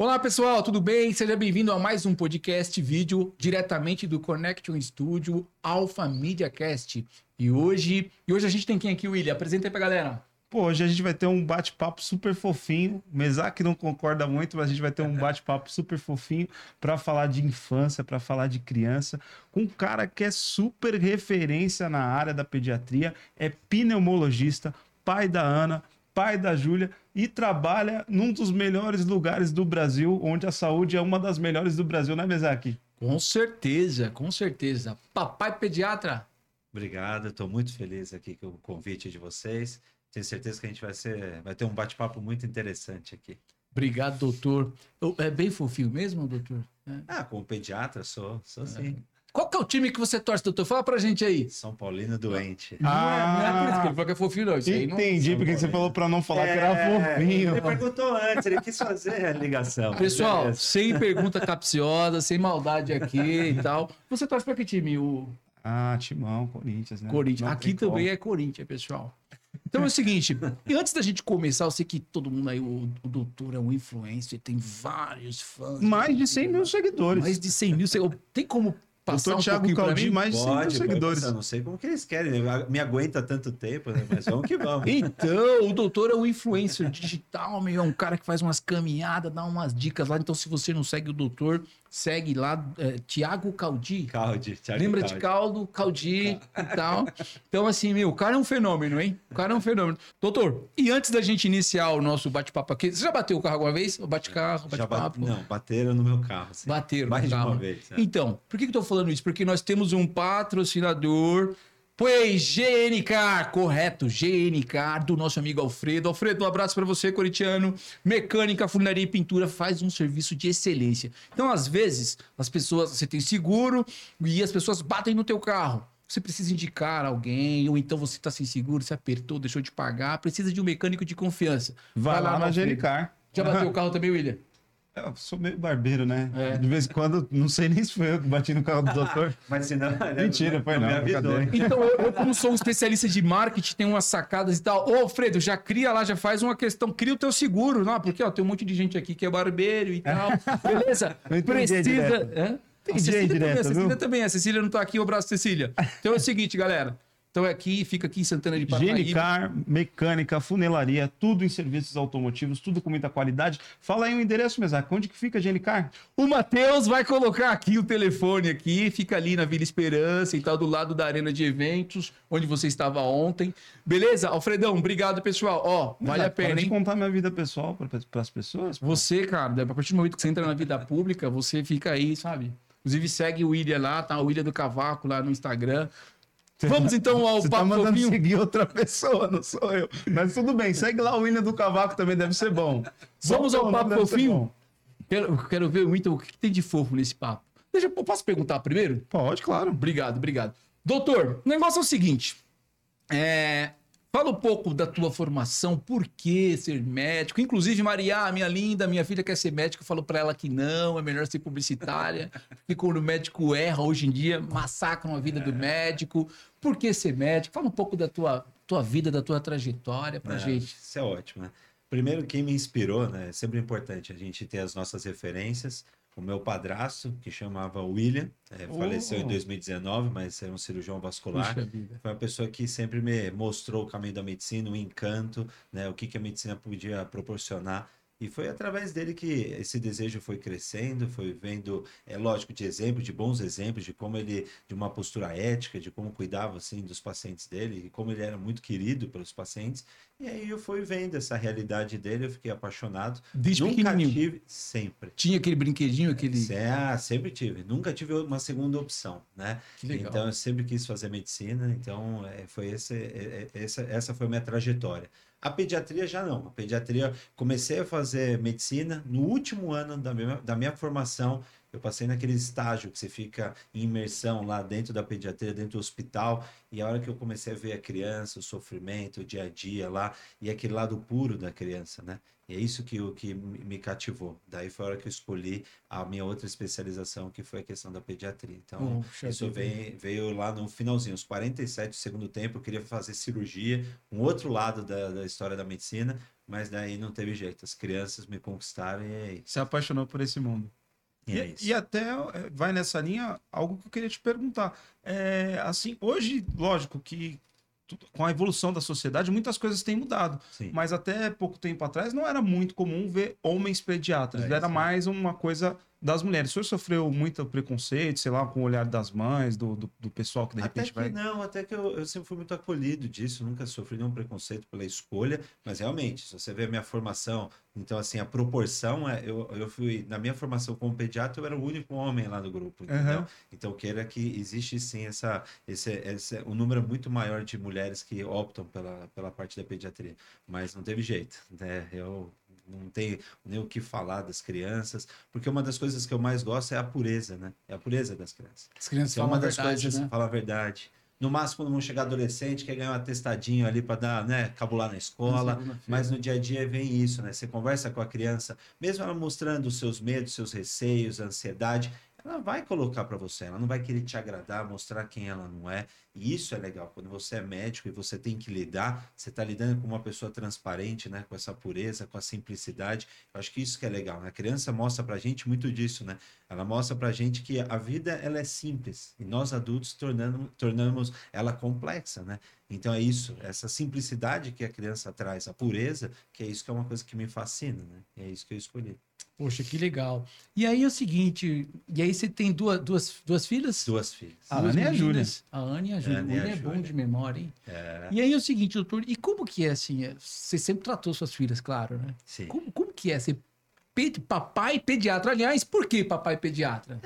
Olá pessoal, tudo bem? Seja bem-vindo a mais um podcast vídeo diretamente do Connection Studio Alpha Media Cast. E hoje, e hoje a gente tem quem aqui, William? Apresenta aí pra galera. Pô, hoje a gente vai ter um bate-papo super fofinho. Mesac não concorda muito, mas a gente vai ter um bate-papo super fofinho para falar de infância, para falar de criança, com um cara que é super referência na área da pediatria, é pneumologista, pai da Ana, pai da Júlia e trabalha num dos melhores lugares do Brasil, onde a saúde é uma das melhores do Brasil, né, Mesac? Com certeza, com certeza. Papai pediatra. Obrigado, estou muito feliz aqui com o convite de vocês. Tenho certeza que a gente vai, ser, vai ter um bate-papo muito interessante aqui. Obrigado, doutor. Eu, é bem fofinho mesmo, doutor? É. Ah, como pediatra, sou, sou sim. Qual que é o time que você torce, doutor? Fala pra gente aí. São Paulino doente. Não, é, não é por isso que ele falou que é fofinho, não. Isso aí não- Entendi, porque você falou para não falar que era É, fofinho. Ele perguntou antes, ele quis fazer a ligação. Pessoal, Beleza. sem pergunta capciosa, sem maldade aqui e tal. Você torce pra que time? O Ah, Timão, Corinthians, né? Corinthians. Não Aqui também como. é Corinthians, pessoal. Então é o seguinte, e antes da gente começar, eu sei que todo mundo aí, o, o doutor é um influencer, tem vários fãs. Mais de 100 mil seguidores. Mais de 100 mil. Você- Tem como passar Doutor um Thiago pouquinho pra Caldi, mim? mais de 100 mil Pode, pode seguidores. passar, não sei como que eles querem, né? me aguenta tanto tempo, né? mas vamos que vamos. Então, o doutor é um influencer digital, meu, é um cara que faz umas caminhadas, dá umas dicas lá. Então, se você não segue o doutor, segue lá, é, Tiago Caldi. Caldi, Thiago Lembra de Caldi. caldo, caldi e tal. Então, assim, meu, o cara é um fenômeno, hein? O cara é um fenômeno. Doutor, e antes da gente iniciar o nosso bate-papo aqui, você já bateu o carro alguma vez? Bate-carro, bate-papo? Não, bateram no meu carro. sim. Bateram Mais no de carro. uma vez. é. Então, por que, que eu tô falando isso? Porque nós temos um patrocinador. Pois GNK, correto, GNK, do nosso amigo Alfredo. Alfredo, um abraço para você, corintiano. Mecânica, funilaria e pintura faz um serviço de excelência. Então, às vezes, as pessoas, você tem seguro e as pessoas batem no teu carro. Você precisa indicar alguém, ou então você está sem seguro, você apertou, deixou de pagar, precisa de um mecânico de confiança. Vai, lá no na. Genicar. Já bateu o carro também, William? Eu sou meio barbeiro, né? É. De vez em quando, não sei nem se foi eu que bati no carro do doutor. Mas senão. Mentira, foi não, brincadeira. Então, eu, eu, como sou um especialista de marketing, tenho umas sacadas e tal. Ô, Alfredo, já cria lá, já faz uma questão, cria o teu seguro. Não, porque ó, tem um monte de gente aqui que é barbeiro e tal. Beleza? Precisa. Entendi Cecília, também, indireta, a Cecília viu? também, a Cecília não tá aqui, o abraço, Cecília. Então é o seguinte, galera. Então é aqui, fica aqui em Santana de Parnaíba. Genicar, mecânica, funelaria, tudo em serviços automotivos, tudo com muita qualidade. Fala aí o endereço, Mesac. Onde que fica a Genicar? O Matheus vai colocar aqui o telefone aqui, fica ali na Vila Esperança e tal, do lado da arena de eventos, onde você estava ontem. Beleza? Alfredão, obrigado, pessoal. Ó, vale a Mesac, para pena, de hein? contar minha vida pessoal para as pessoas. pô. Você, cara, a partir do momento que você entra na vida pública, você fica aí, sabe? Inclusive, segue o William lá, tá? O William do Cavaco lá no Instagram. Vamos então ao Você tá papo mandando fofinho. seguir outra pessoa, não sou eu. Mas tudo bem, segue lá o William do Cavaco também, deve ser bom. Vamos ao papo fofinho? Quero, quero ver muito o que tem de fofo nesse papo. Deixa, eu posso perguntar primeiro? Pode, claro. Obrigado, obrigado. Doutor, o negócio é o seguinte. É, fala um pouco da tua formação, por que ser médico? Inclusive, Maria, minha linda, minha filha quer ser médica, eu falo pra ela que não, é melhor ser publicitária. Porque quando o médico erra hoje em dia, massacram a vida do médico. Por que ser médico? Fala um pouco da tua, tua vida, da tua trajetória pra É, gente. Isso é ótimo, né? Primeiro, quem me inspirou, né? É sempre importante a gente ter as nossas referências. O meu padrasto, que chamava William, é, Oh. faleceu em 2019, mas era um cirurgião vascular. Foi uma pessoa que sempre me mostrou o caminho da medicina, o encanto, né? O que, que a medicina podia proporcionar. E foi através dele que esse desejo foi crescendo, foi vendo, é lógico, de exemplo, de bons exemplos, de como ele, de uma postura ética, de como cuidava, assim, dos pacientes dele, e como ele era muito querido pelos pacientes. E aí eu fui vendo essa realidade dele, eu fiquei apaixonado. Desde Nunca tive, sempre. Tinha aquele brinquedinho, aquele. Ah, sempre tive. Nunca tive uma segunda opção, né? Que legal. Então eu sempre quis fazer medicina, então é, foi esse, é, é, essa, essa foi a minha trajetória. A pediatria já não. A pediatria comecei a fazer medicina no último ano da minha, da minha formação. Eu passei naquele estágio que você fica em imersão lá dentro da pediatria, dentro do hospital, e a hora que eu comecei a ver a criança, o sofrimento, o dia a dia lá, e aquele lado puro da criança, né? E é isso que, o que me cativou. Daí foi a hora que eu escolhi a minha outra especialização, que foi a questão da pediatria. Então, isso veio, veio lá no finalzinho, os 47 do segundo tempo, eu queria fazer cirurgia, um outro lado da, da história da medicina, mas daí não teve jeito. As crianças me conquistaram e é isso. Se apaixonou por esse mundo. E é isso. E, até é, vai nessa linha algo que eu queria te perguntar. É, assim, hoje, lógico que com a evolução da sociedade, muitas coisas têm mudado. Sim. Mas até pouco tempo atrás não era muito comum ver homens pediatras. É, era isso. mais uma coisa das mulheres. O senhor sofreu muito preconceito, sei lá, com o olhar das mães, do, do, do pessoal que de Até repente que vai. não, até que eu, eu sempre fui muito acolhido disso, nunca sofri nenhum preconceito pela escolha, mas realmente, se você vê a minha formação, então assim, a proporção, é, eu, eu fui, na minha formação como pediatra, eu era o único homem lá no grupo, entendeu? Aham. Então queira que existe sim essa, esse, esse, um número muito maior de mulheres que optam pela, pela parte da pediatria, mas não teve jeito, né? Eu não tenho nem o que falar das crianças, porque uma das coisas que eu mais gosto é a pureza, né? É a pureza das crianças. As crianças é falam uma a das verdade, coisas, né? fala a verdade. No máximo, quando vão chegar adolescente, quer ganhar um atestadinho ali para dar, né, cabular na escola. Mas no dia a dia vem isso, né? Você conversa com a criança, mesmo ela mostrando os seus medos, seus receios, a ansiedade, ela vai colocar para você, ela não vai querer te agradar, mostrar quem ela não é. E isso é legal, quando você é médico e você tem que lidar, você está lidando com uma pessoa transparente, né? Com essa pureza, com a simplicidade. Eu acho que isso que é legal, né? A criança mostra pra gente muito disso, né? Ela mostra pra gente que a vida ela é simples e nós adultos tornando, tornamos ela complexa, né? Então é isso, essa simplicidade que a criança traz, a pureza, que é isso que é uma coisa que me fascina, né? E é isso que eu escolhi. Poxa, que legal. E aí é o seguinte, e aí você tem duas, duas, duas filhas? Duas filhas. A Ana e a meninas. A Ana e a Júlia. Ana e é bom Júlia. de memória, hein? É, E aí é o seguinte, doutor, e como que é assim? é, Você sempre tratou suas filhas, claro, né? sim. Como, como que é ser pedi- papai pediatra? Aliás, por que papai pediatra?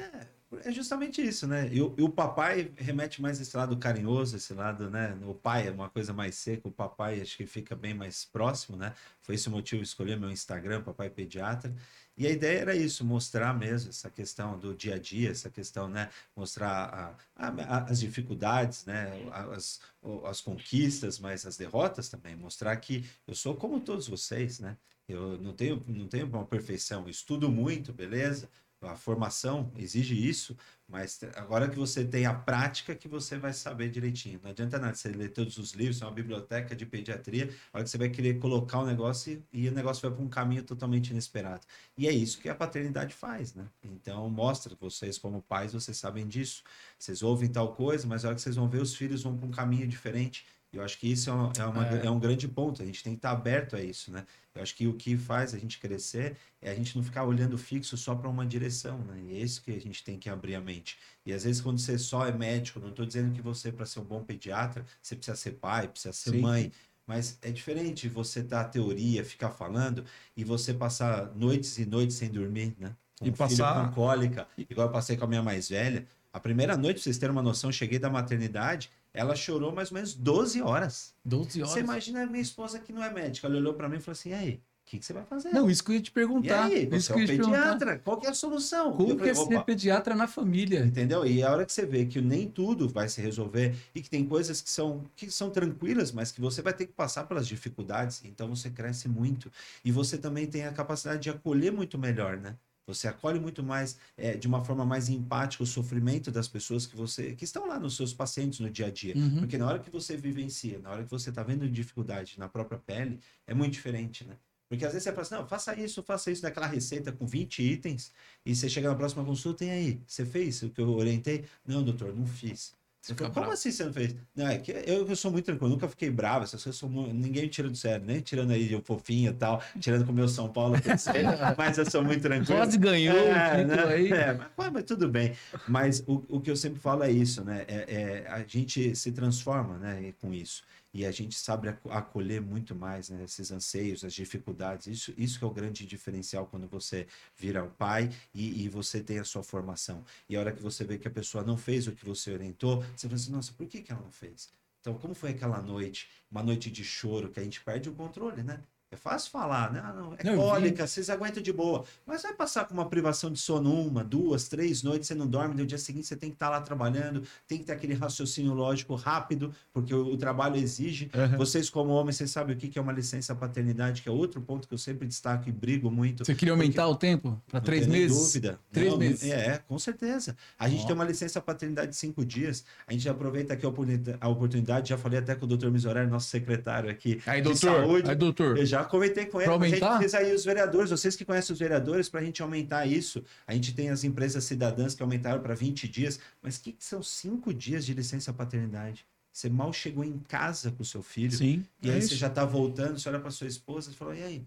É justamente isso, né? E, o- e o papai remete mais esse lado carinhoso, esse lado, né? O pai é uma coisa mais seca, o papai acho que fica bem mais próximo, né? Foi esse o motivo de escolher meu Instagram, Papai Pediatra. E a ideia era isso, mostrar mesmo essa questão do dia a dia, essa questão, né? Mostrar a- a- as dificuldades, né? As, as conquistas, mas as derrotas também. Mostrar que eu sou como todos vocês, né? Eu não tenho, não tenho uma perfeição. Estudo muito, beleza? A formação exige isso, mas agora que você tem a prática, que você vai saber direitinho. Não adianta nada você ler todos os livros, é uma biblioteca de pediatria, a hora que você vai querer colocar o negócio e, e o negócio vai para um caminho totalmente inesperado. E é isso que a paternidade faz, né? Então, mostra, vocês como pais, vocês sabem disso. Vocês ouvem tal coisa, mas a hora que vocês vão ver, os filhos vão para um caminho diferente. Eu acho que isso é, uma- é uma- É. é um grande ponto, a gente tem que estar aberto a isso, né? Eu acho que o que faz a gente crescer é a gente não ficar olhando fixo só para uma direção, né? E é isso que a gente tem que abrir a mente. E às vezes, quando você só é médico, não estou dizendo que você, para ser um bom pediatra, você precisa ser pai, precisa ser Sim. mãe. Mas é diferente você dar a teoria, ficar falando e você passar noites e noites sem dormir, né? Com E um filho passar- com cólica, igual eu passei com a minha mais velha. A primeira noite, pra vocês terem uma noção, cheguei da maternidade, ela chorou mais ou menos 12 horas. 12 horas. Você imagina a minha esposa que não é médica. Ela olhou pra mim e falou assim: e aí, o que, que você vai fazer? Não, isso que eu ia te e perguntar. aí, isso você é que eu um ia te perguntar. pediatra, qual que é a solução? Como que é ser pediatra na família? Entendeu? E a hora que você vê que nem tudo vai se resolver e que tem coisas que são, que são tranquilas, mas que você vai ter que passar pelas dificuldades, então você cresce muito. E você também tem a capacidade de acolher muito melhor, né? Você acolhe muito mais, é, de uma forma mais empática, o sofrimento das pessoas que você que estão lá nos seus pacientes no dia a dia. Uhum. Porque na hora que você vivencia, na hora que você está vendo dificuldade na própria pele, é muito diferente, né? Porque às vezes você fala assim, não, faça isso, faça isso daquela receita com 20 itens, e você chega na próxima consulta e aí, você fez o que eu orientei? Não, doutor, não fiz. Você como bravo. assim você não fez? Não, é que eu, eu sou muito tranquilo, nunca fiquei bravo, essas coisas ninguém me tira do sério, nem tirando aí de fofinho e tal, tirando com o meu São Paulo, mas eu sou muito tranquilo. Quase ganhou o título aí. É, mas, mas tudo bem. Mas o, o que eu sempre falo é isso, né? É, é, a gente se transforma né, com isso. E a gente sabe aco- acolher muito mais né, esses anseios, as dificuldades. Isso, isso que é o grande diferencial quando você vira um pai e, e você tem a sua formação. E a hora que você vê que a pessoa não fez o que você orientou, você fala assim, nossa, por que, que ela não fez? Então, como foi aquela noite, uma noite de choro, que a gente perde o controle, né? É fácil falar, né? Ah, não, é Não, cólica, vocês aguentam de boa. Mas vai passar com uma privação de sono uma, duas, três noites, você não dorme, no dia seguinte você tem que estar lá trabalhando, tem que ter aquele raciocínio lógico rápido, porque o, o trabalho exige. Aham. Vocês, como homens, vocês sabem o que que é uma licença paternidade, que é outro ponto que eu sempre destaco e brigo muito. Você queria aumentar o tempo para três meses? dúvida. Três Não, meses. É, com certeza. A gente Ó. tem uma licença paternidade de cinco dias. A gente aproveita aqui a oportunidade, já falei até com o doutor Misorelli, nosso secretário aqui Aí, de doutor. saúde. Aí, doutor. Eu já comentei com ele, a gente precisa aí os vereadores, vocês que conhecem os vereadores, para a gente aumentar isso. A gente tem as empresas cidadãs que aumentaram para 20 dias, mas o que, que são cinco dias de licença paternidade? Você mal chegou em casa com o seu filho, Sim. e é aí isso. você já tá voltando, você olha para sua esposa e fala, e aí?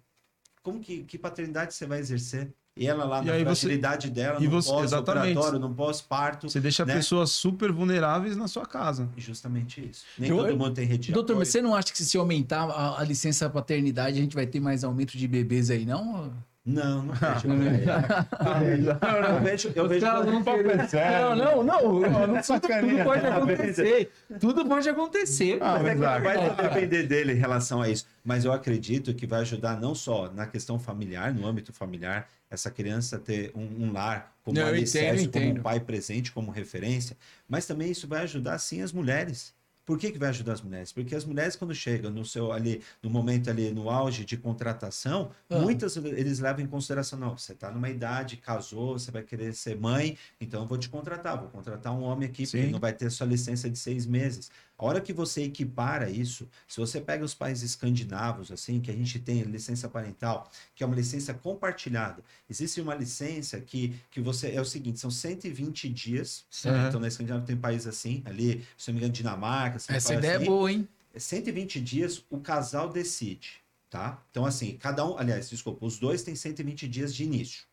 Como que, que paternidade você vai exercer? E ela lá E na fragilidade dela, e no você- pós-operatório, no pós-parto. Você deixa né? pessoas super vulneráveis na sua casa. Justamente isso. Nem Eu- todo mundo tem rede de Doutor, apoio. mas você não acha que se aumentar a, a licença paternidade, a gente vai ter mais aumento de bebês aí, não? Não, não vejo. Eu vejo, eu vejo não. Não, não, não. Tudo, sacaneia. tudo pode acontecer. Tudo pode acontecer. Ah, é vai depender dele em relação a isso. Mas eu acredito que vai ajudar não só na questão familiar, no âmbito familiar, essa criança ter um, um lar como Não, alicerce, entendo, como um pai presente, como referência, mas também isso vai ajudar sim as mulheres. Por que, que vai ajudar as mulheres? Porque as mulheres, quando chegam no seu ali, no momento ali, no auge de contratação, Ah. muitas eles levam em consideração, não, você está numa idade, casou, você vai querer ser mãe, então eu vou te contratar, vou contratar um homem aqui, porque Sim. não vai ter sua licença de seis meses. A hora que você equipara isso, se você pega os países escandinavos, assim, que a gente tem licença parental, que é uma licença compartilhada, existe uma licença que, que você, é o seguinte, são 120 dias, Uhum. então na Escandinávia tem países assim, ali, se não me engano, Dinamarca, Essa ideia assim, é boa, hein? 120 dias o casal decide, tá? Então, assim, cada um, aliás, desculpa, os dois têm 120 dias de início.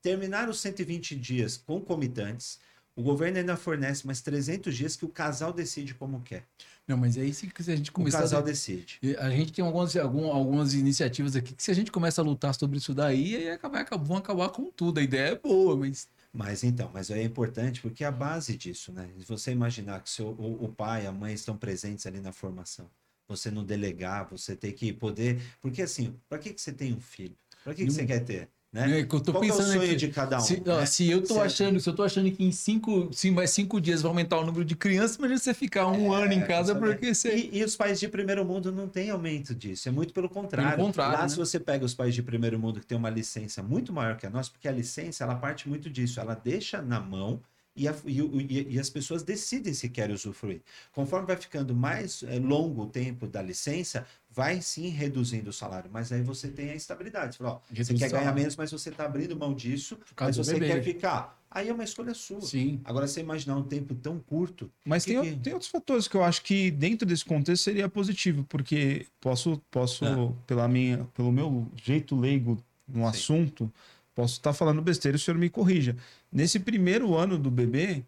Terminar os 120 dias concomitantes, o governo ainda fornece mais 300 dias que o casal decide como quer. Não, mas aí se se a gente O começar casal a... decide. A gente tem algumas, algum- algumas iniciativas aqui que se a gente começa a lutar sobre isso daí, aí acaba, vão acabar com tudo. A ideia é boa, mas Mas então, mas é importante porque é a base disso, né? Se você imaginar que seu, o, o pai, a mãe estão presentes ali na formação, você não delegar, você ter que poder. Porque assim, para que, que você tem um filho? Para que, que Não- você quer ter? Né? É que eu tô Qual que é o pensando sonho aqui. de cada um? se, né? se eu tô Certo. achando, se eu tô achando que em cinco, se mais cinco dias vai aumentar o número de crianças, imagina você ficar um ano em casa porque você. E, e os países de primeiro mundo não têm aumento disso, é muito pelo contrário. Pelo contrário, Lá, né? se você pega os países de primeiro mundo que tem uma licença muito maior que a nossa, porque a licença ela parte muito disso, ela deixa na mão e, a- e e- e as pessoas decidem se querem usufruir. Conforme vai ficando mais eh, longo o tempo da licença, vai sim reduzindo o salário, mas aí você tem a estabilidade. Você, fala, ó, você quer ganhar menos, mas você está abrindo mão disso, mas você bebê. quer ficar. Aí é uma escolha sua. Sim. Agora, você imaginar um tempo tão curto, Mas Que tem, que- tem outros fatores que eu acho que dentro desse contexto seria positivo, porque posso, posso Ah. pela minha, pelo meu jeito leigo no Sim. assunto, posso estar falando besteira e o senhor me corrija. Nesse primeiro ano do bebê,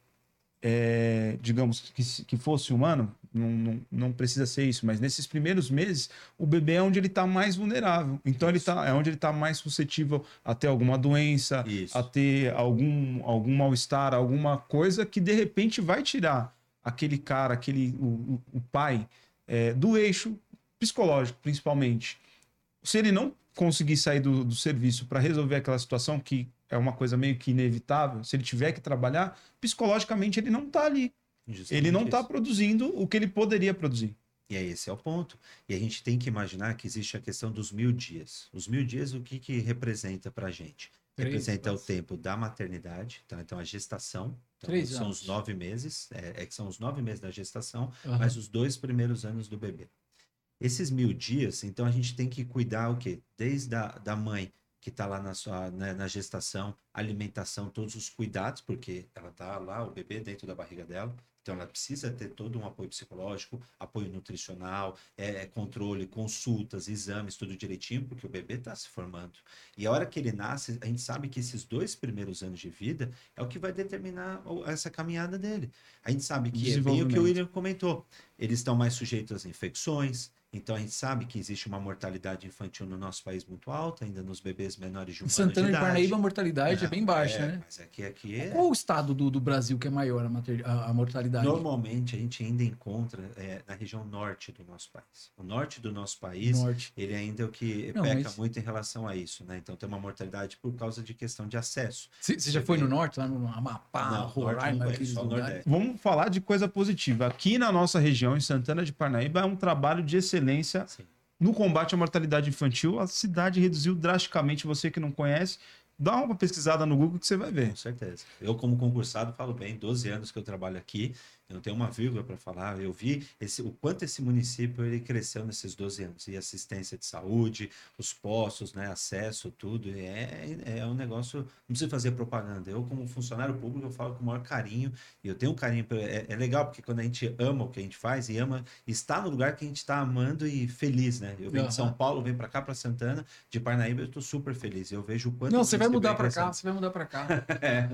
é, digamos que, que fosse um ano, não, não, não precisa ser isso, mas nesses primeiros meses, o bebê é onde ele está mais vulnerável. Então ele tá, é onde ele está mais suscetível a ter alguma doença, Isso. a ter algum, algum mal-estar, alguma coisa que de repente vai tirar aquele cara, aquele o, o- o pai, é, do eixo psicológico, principalmente. Se ele não conseguir sair do, do serviço para resolver aquela situação, que é uma coisa meio que inevitável, se ele tiver que trabalhar, psicologicamente ele não está ali. Ele justamente não está produzindo o que ele poderia produzir. E aí, esse é o ponto. E a gente tem que imaginar que existe a questão dos mil dias. Os mil dias, o que, que representa para a gente? Três, representa o quase. tempo da maternidade, tá? então a gestação. Então, Três são anos. os nove meses, é, é que são os nove meses da gestação, Aham. mas os dois primeiros anos do bebê. Esses mil dias, então a gente tem que cuidar o quê? Desde a da mãe que está lá na sua né, na gestação, alimentação, todos os cuidados, porque ela está lá, o bebê dentro da barriga dela, então ela precisa ter todo um apoio psicológico, apoio nutricional, é, é, controle, consultas, exames, tudo direitinho, porque o bebê está se formando. E a hora que ele nasce, a gente sabe que esses dois primeiros anos de vida é o que vai determinar essa caminhada dele. A gente sabe que é bem o que o. William comentou. Eles estão mais sujeitos às infecções, então a gente sabe que existe uma mortalidade infantil no nosso país muito alta, ainda nos bebês menores de um Em ano de Santana de idade. Parnaíba, a mortalidade é bem baixa, é, né? Mas aqui, aqui é... Qual o estado do, do Brasil que é maior a, mater- a- a mortalidade? Normalmente a gente ainda encontra é, na região norte do nosso país. O norte do nosso país, Norte. ele ainda é o que Não, peca mas- muito em relação a isso, né? Então tem uma mortalidade por causa de questão de acesso. Você você já foi no norte, lá no Amapá, Não, não Roraima, aqueles lugares? Vamos falar de coisa positiva. Aqui na nossa região, em Santana de Parnaíba, é um trabalho de excelência Sim. no combate à mortalidade infantil. A cidade reduziu drasticamente. Você que não conhece, dá uma pesquisada no Google que você vai ver. Com certeza. Eu, como concursado, falo bem, 12 anos que eu trabalho aqui, eu não tenho uma vírgula para falar. Eu vi esse, o quanto esse município ele cresceu nesses 12 anos. E assistência de saúde, os postos, né, acesso, tudo. É, é um negócio. Não precisa fazer propaganda. Eu, como funcionário público, eu falo com o maior carinho. E eu tenho um carinho. É, é legal, porque quando a gente ama o que a gente faz e ama estar no lugar que a gente está amando e feliz, né? Eu venho Aham. de São Paulo, venho para cá, para Santana, de Parnaíba, eu estou super feliz. Eu vejo o quanto. Não, você vai mudar pra cá, você vai mudar pra cá.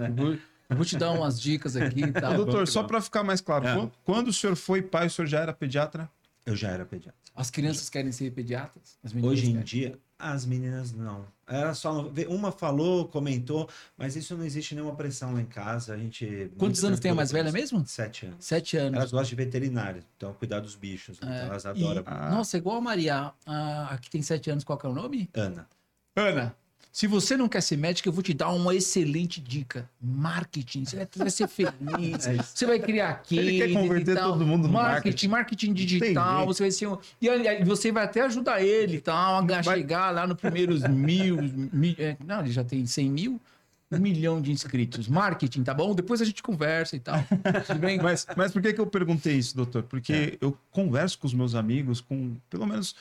eu, vou, eu vou te dar umas dicas aqui e Ô, tal. doutor, só para ficar mais claro, É. quando, quando o senhor foi pai, o senhor já era pediatra? Eu já era pediatra. As crianças querem ser pediatras? Hoje em querem. dia, as meninas não. Era só uma falou, comentou, mas isso não existe nenhuma pressão lá em casa. A gente Quantos anos tem a mais velha mesmo? Sete anos. Sete anos. Elas gostam de veterinário, então cuidar dos bichos. né? É. Então elas E- adoram. Ah. Nossa, igual a Maria, a, a que tem sete anos, qual que é o nome? Ana. Ana. Se você não quer ser médica, eu vou te dar uma excelente dica. Marketing. Você vai, ser feliz. É você vai criar case Ele quer converter todo mundo no marketing. Marketing digital. jeito. Você vai ser um... E aí, você vai até ajudar ele tal, a Vai- chegar lá nos primeiros mil, mi- é, Não, ele já tem 100 mil. Um milhão de inscritos. Marketing, tá bom? Depois a gente conversa e tal. Tudo bem? Mas, mas por que, que eu perguntei isso, doutor? Porque É. eu converso com os meus amigos, com pelo menos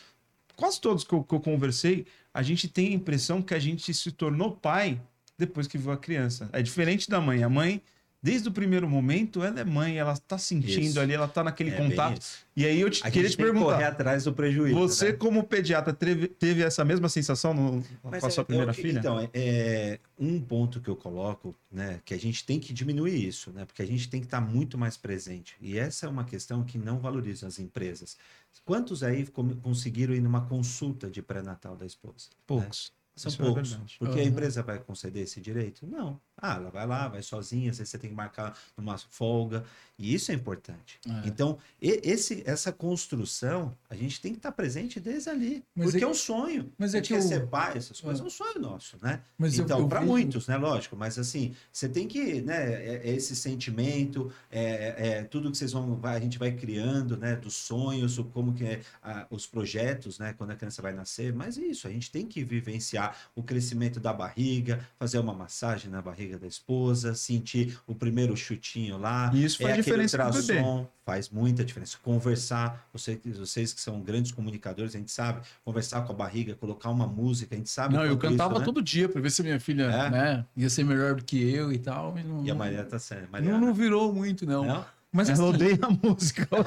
quase todos que eu, que eu conversei, a gente tem a impressão que a gente se tornou pai depois que viu a criança. É diferente da mãe. A mãe, desde o primeiro momento, ela é mãe, ela tá sentindo Isso. ali, ela tá naquele É contato. E aí eu te, A queria te que correr perguntar, atrás do prejuízo. você né? como pediatra teve, teve essa mesma sensação no, Mas com a sua é- primeira eu- filha? Então, é, é um ponto que eu coloco, né, que a gente tem que diminuir isso, né, porque a gente tem que estar muito mais presente. E essa é uma questão que não valoriza as empresas. Quantos aí conseguiram ir numa consulta de pré-natal da esposa? né? Poucos. São Isso é poucos. verdade. porque a Aham. empresa vai conceder esse direito? Não. Ah, ela vai lá, vai sozinha, às vezes você tem que marcar numa folga. E isso é importante. É. Então, esse, essa construção, a gente tem que estar presente desde ali. Mas porque é é, que- um sonho. mas é Porque que o- ser pai, essas coisas, Ah. é um sonho nosso, né? Mas eu- então, eu para vejo- muitos, né? Lógico. Mas assim, você tem que, né? é- é esse sentimento, é, é tudo que vocês vão, a gente vai criando, né? Dos sonhos, como que é a- os projetos, né? Quando a criança vai nascer. Mas é isso, a gente tem que vivenciar o crescimento da barriga, fazer uma massagem na barriga da esposa, sentir o primeiro chutinho lá. E isso faz é diferença ultrassom, faz muita diferença. Conversar, você, vocês que são grandes comunicadores, a gente sabe, conversar com a barriga, colocar uma música, a gente sabe. Não, eu cantava isso, né? todo dia pra ver se minha filha É? né, ia ser melhor do que eu e tal. Mas não, E a Maria tá sendo. não, não virou muito, não. Não? Mas Ela assim, odeia a música. Não,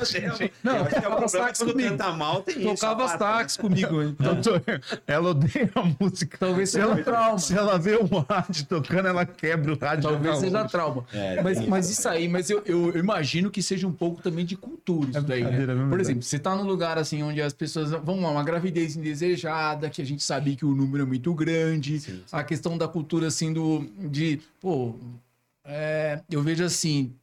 Não, eu acho que é o tocava problema sax quando canta mal, tem isso. tocava as né? comigo. Então, Doutor, ela odeia a música. talvez Se seja ela, trauma. se ela vê o rádio tocando, ela quebra o rádio. Talvez seja hora. trauma. É, Mas, tem mas isso aí, mas eu, eu, eu imagino que seja um pouco também de cultura isso É daí, né? é Por exemplo, você tá num lugar assim onde as pessoas. Vamos lá, uma gravidez indesejada, que a gente sabe que o número é muito grande. Sim, sim. A questão da cultura, assim, do. De. Pô. é, eu vejo assim.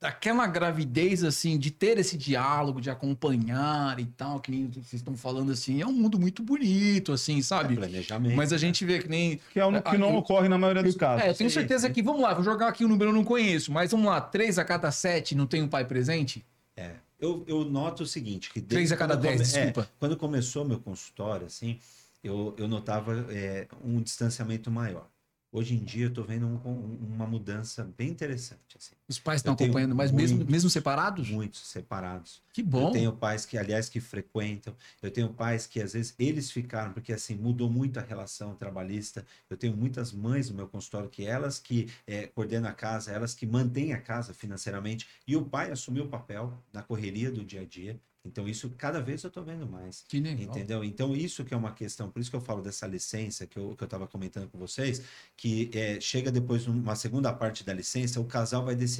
Daquela gravidez, assim, de ter esse diálogo, de acompanhar e tal, que nem vocês estão falando assim, é um mundo muito bonito, assim, É sabe? planejamento. Mas a gente vê que nem. Que é o que não Eu- ocorre na maioria dos casos. É, eu tenho certeza sim. que, vamos lá, vou jogar aqui o número, eu não conheço, mas vamos lá, 3 a cada 7 não tem um pai presente? É. Eu, eu noto o seguinte, que 3 a cada 10, come- é, desculpa. quando começou meu consultório, assim, eu, eu notava é, um distanciamento maior. Hoje em dia eu tô vendo um- um- uma mudança bem interessante, assim. Os pais estão acompanhando, mas mesmo, muitos- mesmo separados? Muitos separados. Que bom. Eu tenho pais que, aliás, que frequentam. Eu tenho pais que, às vezes, eles ficaram, porque, assim, mudou muito a relação trabalhista. Eu tenho muitas mães no meu consultório que elas que eh, coordenam a casa, elas que mantêm a casa financeiramente. E o pai assumiu o papel na correria do dia a dia. Então, isso, cada vez eu tô vendo mais. Que legal. Entendeu? Então, isso que é uma questão, por isso que eu falo dessa licença que eu, que eu estava comentando com vocês, que é, chega depois numa segunda parte da licença, o casal vai decidir,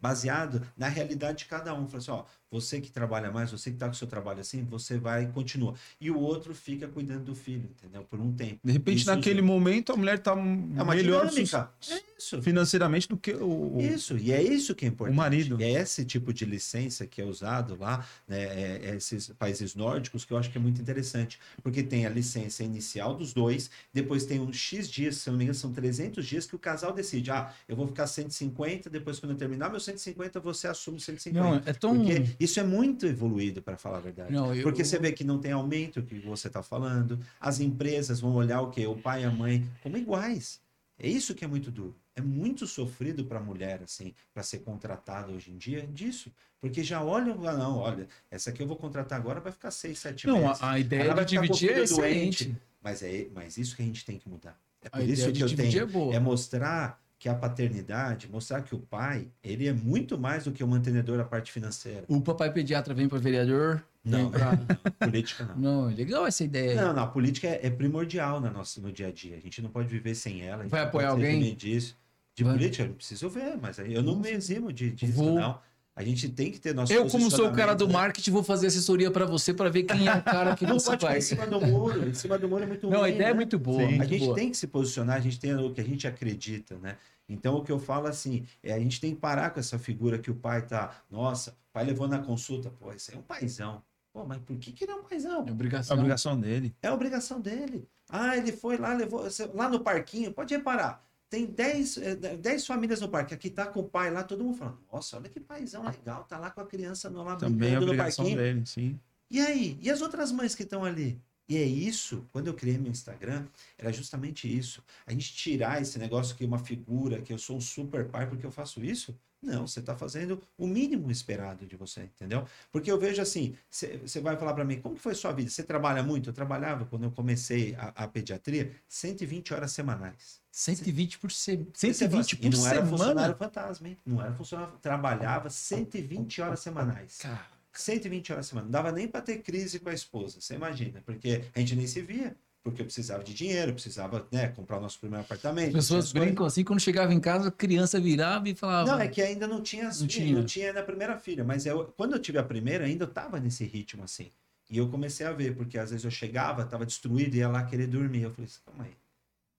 baseado na realidade de cada um. Fala assim, ó, Você que trabalha mais, você que está com o seu trabalho assim, você vai e continua. E o outro fica cuidando do filho, entendeu? Por um tempo. De repente, Isso naquele momento, a mulher tá é uma melhor. É isso. financeiramente do que o. Isso, e é isso que é importante. O marido. É esse tipo de licença que é usado lá, né, é, é esses países nórdicos, que eu acho que é muito interessante. Porque tem a licença inicial dos dois, depois tem um X dias, se eu não me engano, são 300 dias que o casal decide. Ah, eu vou ficar 150, depois quando eu terminar meu 150, você assume 150. Não, é tão. Porque isso é muito evoluído, para falar a verdade. Não, eu- Porque você vê que não tem aumento que você está falando. As empresas vão olhar o quê? O pai e a mãe como iguais. É isso que é muito duro. É muito sofrido para a mulher, assim, para ser contratada hoje em dia disso. Porque já olham, não, olha, essa aqui eu vou contratar agora, vai ficar seis, sete Não, meses. a, a ideia Ela de dividir é excelente. doente. Mas é mas isso que a gente tem que mudar. É A por isso ideia que eu tenho é é mostrar que a paternidade, mostrar que o pai, ele é muito mais do que o mantenedor da parte financeira. O papai pediatra vem para vereador. Não. Pra... Política não. Não, é legal essa ideia. Não, não, a política é, é primordial na nossa, no dia a dia. A gente não pode viver sem ela. Vai não apoiar alguém? Disso. De Vai. política, eu preciso ver, mas aí eu não me eximo de, disso, Vou. não. A gente tem que ter nosso Eu, como sou o cara do né? marketing, vou fazer assessoria para você para ver quem é o cara que Não você pode ficar em faz. cima do muro. Em cima do muro é muito Não, a ruim, ideia é né? muito boa. Sim. muito A gente boa. tem que se posicionar, a gente tem o que a gente acredita, né? Então o que eu falo assim, é a gente tem que parar com essa figura que o pai tá, nossa, o pai levou na consulta, pô, esse é um paizão. Pô, mas por que que ele é um paizão? É É obrigação. a obrigação dele. É a obrigação dele. Ah, ele foi lá, levou. Lá no parquinho, pode reparar. Tem 10, eh, 10 famílias no parque. Aqui tá com o pai lá, todo mundo falando: Nossa, olha que paizão legal, tá lá com a criança no, lá Também é obrigação dele, sim. E aí? E as outras mães que estão ali? E é isso, quando eu criei meu Instagram, era justamente isso. A gente tirar esse negócio que é uma figura, que eu sou um super pai porque eu faço isso. Não, você está fazendo o mínimo esperado de você, entendeu? Porque eu vejo assim, você vai falar para mim, como que foi sua vida? Você trabalha muito? Eu trabalhava, quando eu comecei a, a pediatria, 120 horas semanais. 120 por, se... Você fala 120 assim, por e não era semana. funcionário fantasma, hein? Não era funcionário, trabalhava 120 horas semanais. Cara, 120 horas por semana. Não dava nem para ter crise com a esposa, você imagina. Porque a gente nem se via. Porque eu precisava de dinheiro, precisava né, comprar o nosso primeiro apartamento. as pessoas brincam assim, quando chegava em casa, a criança virava e falava. Não, é que ainda não tinha, as Não tinha. não tinha na primeira filha. Mas eu, quando eu tive a primeira, ainda eu tava nesse ritmo assim. E eu comecei a ver, porque às vezes eu chegava, tava destruído, ia lá querer dormir. Eu falei assim, calma aí.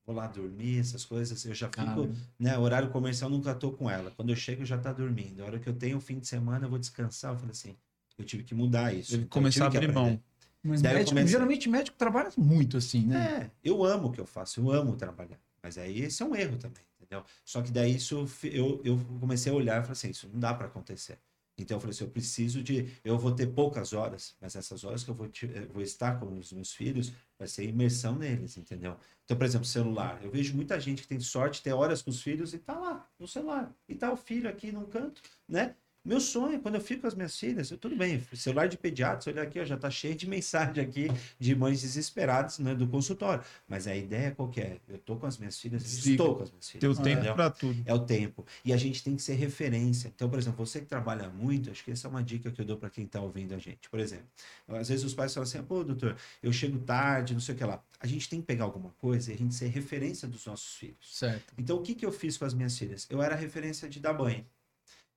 Vou lá dormir, essas coisas. Eu já fico, né? Horário comercial nunca tô com ela. Quando eu chego, já tá dormindo. A hora que eu tenho o fim de semana, eu vou descansar. Eu falei assim, eu tive que mudar isso. Então, eu começar a abrir mão. mas médico, comecei- geralmente médico trabalha muito assim, né? É, eu amo o que eu faço, eu amo trabalhar. Mas aí esse é um erro também, entendeu? Só que daí isso eu, eu comecei a olhar e falei assim, isso não dá para acontecer. Então eu falei assim, eu preciso de, eu vou ter poucas horas, mas essas horas que eu vou, ti- eu vou estar com os meus filhos, vai ser imersão neles, entendeu? Então, por exemplo, celular. Eu vejo muita gente que tem sorte ter horas com os filhos e tá lá no celular. E tá o filho aqui num canto, né? Meu sonho, quando eu fico com as minhas filhas, eu, tudo bem, celular de pediatra, se olhar aqui, ó, já tá cheio de mensagem aqui de mães desesperadas né, do consultório. Mas a ideia qual que é? Eu tô com as minhas filhas, estou com as minhas filhas. O entendeu? tempo pra tudo. É o tempo. E a gente tem que ser referência. Então, por exemplo, você que trabalha muito, acho que essa é uma dica que eu dou para quem está ouvindo a gente. Por exemplo, às vezes os pais falam assim: pô, doutor, eu chego tarde, não sei o que lá. A gente tem que pegar alguma coisa e a gente ser referência dos nossos filhos. Certo. Então, o que, que eu fiz com as minhas filhas? Eu era referência de dar banho.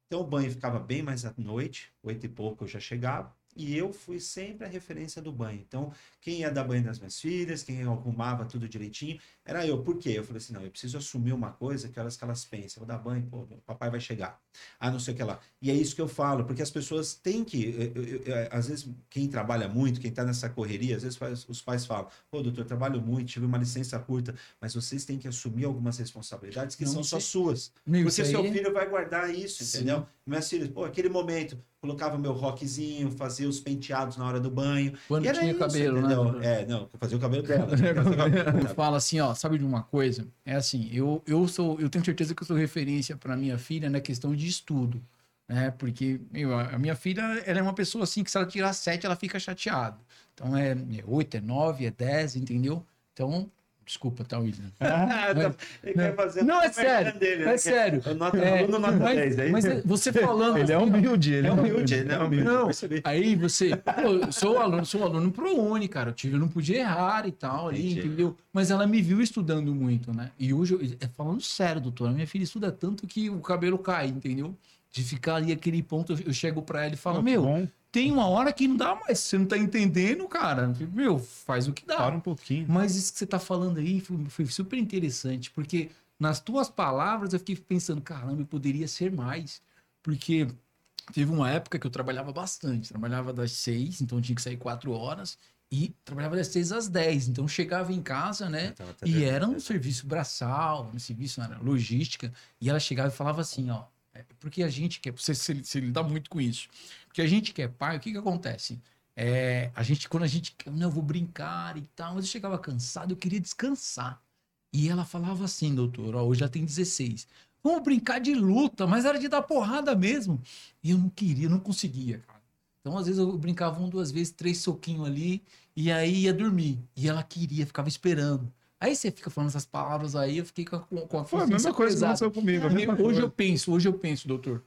Então, o banho ficava bem mais à noite, oito e pouco eu já chegava, e eu fui sempre a referência do banho. Então, quem ia dar banho nas minhas filhas, quem arrumava tudo direitinho, era eu. Por quê? Eu falei assim, não, eu preciso assumir uma coisa que elas, que elas pensam. Eu vou dar banho, pô, papai vai chegar. Ah, não sei o que lá. E é isso que eu falo, porque as pessoas têm que... eu- eu- eu- às vezes, quem trabalha muito, quem está nessa correria, às vezes faz- os pais falam, pô, doutor, eu trabalho muito, tive uma licença curta, mas vocês têm que assumir algumas responsabilidades que Não são só suas. Meu, Porque seu filho vai guardar isso, Sim. entendeu? Minhas filhas, pô, aquele momento, colocava meu rockzinho, fazia os penteados na hora do banho. Quando tinha isso, cabelo, né? entendeu? doutor? É, não, fazia o cabelo dela. Eu falo assim, ó, sabe de uma coisa? É assim, eu, eu sou, eu tenho certeza que eu sou referência para minha filha na questão de estudo, né? Porque meu, a minha filha, ela é uma pessoa assim que se ela tirar sete, ela fica chateada. Então é, é 8, é 9, é 10, entendeu? Então, desculpa, tá, William? Ele quer fazer Não, é sério, dele, é né? sério. Eu nota, É, aluno nota mas, 10, é mas você falando Ele é humilde, ele É humilde, ele é humilde. Não, aí você, pô, eu sou aluno, sou aluno pro Uni, cara. Eu tive, eu não podia errar e tal ali, Entendi. entendeu? Mas ela me viu estudando muito, né? E hoje, eu- é falando sério, doutora, minha filha estuda tanto que o cabelo cai, entendeu? De ficar ali aquele ponto, eu- chego pra ela e falo, meu, bom, tem uma hora que não dá mais, você não tá entendendo, cara. Meu, faz o que dá. para um pouquinho. Mas isso que você tá falando aí foi, foi super interessante, porque nas tuas palavras eu fiquei pensando, caramba, eu poderia ser mais. Porque teve uma época que eu trabalhava bastante, trabalhava das seis, então tinha que sair quatro horas, e trabalhava das seis às dez, então chegava em casa, né? E era um né? serviço braçal, um serviço era logística, e ela chegava e falava assim, ó, é porque a gente quer, você se, se lidar muito com isso, porque a gente quer pai, o que que acontece? É, a gente, quando a gente, quer, não, eu vou brincar e tal, mas eu chegava cansado, eu queria descansar. E ela falava assim, doutor, ó, hoje já tem 16, vamos brincar de luta, mas era de dar porrada mesmo. E eu não queria, eu não conseguia, cara. Então, às vezes, eu brincava uma, duas vezes, três soquinhos ali, e aí ia dormir. E ela queria, ficava esperando. Aí você fica falando essas palavras aí, eu fiquei com a, com a Foi a mesma coisa que pesada. aconteceu comigo. Hoje coisa. eu penso, hoje eu penso, doutor.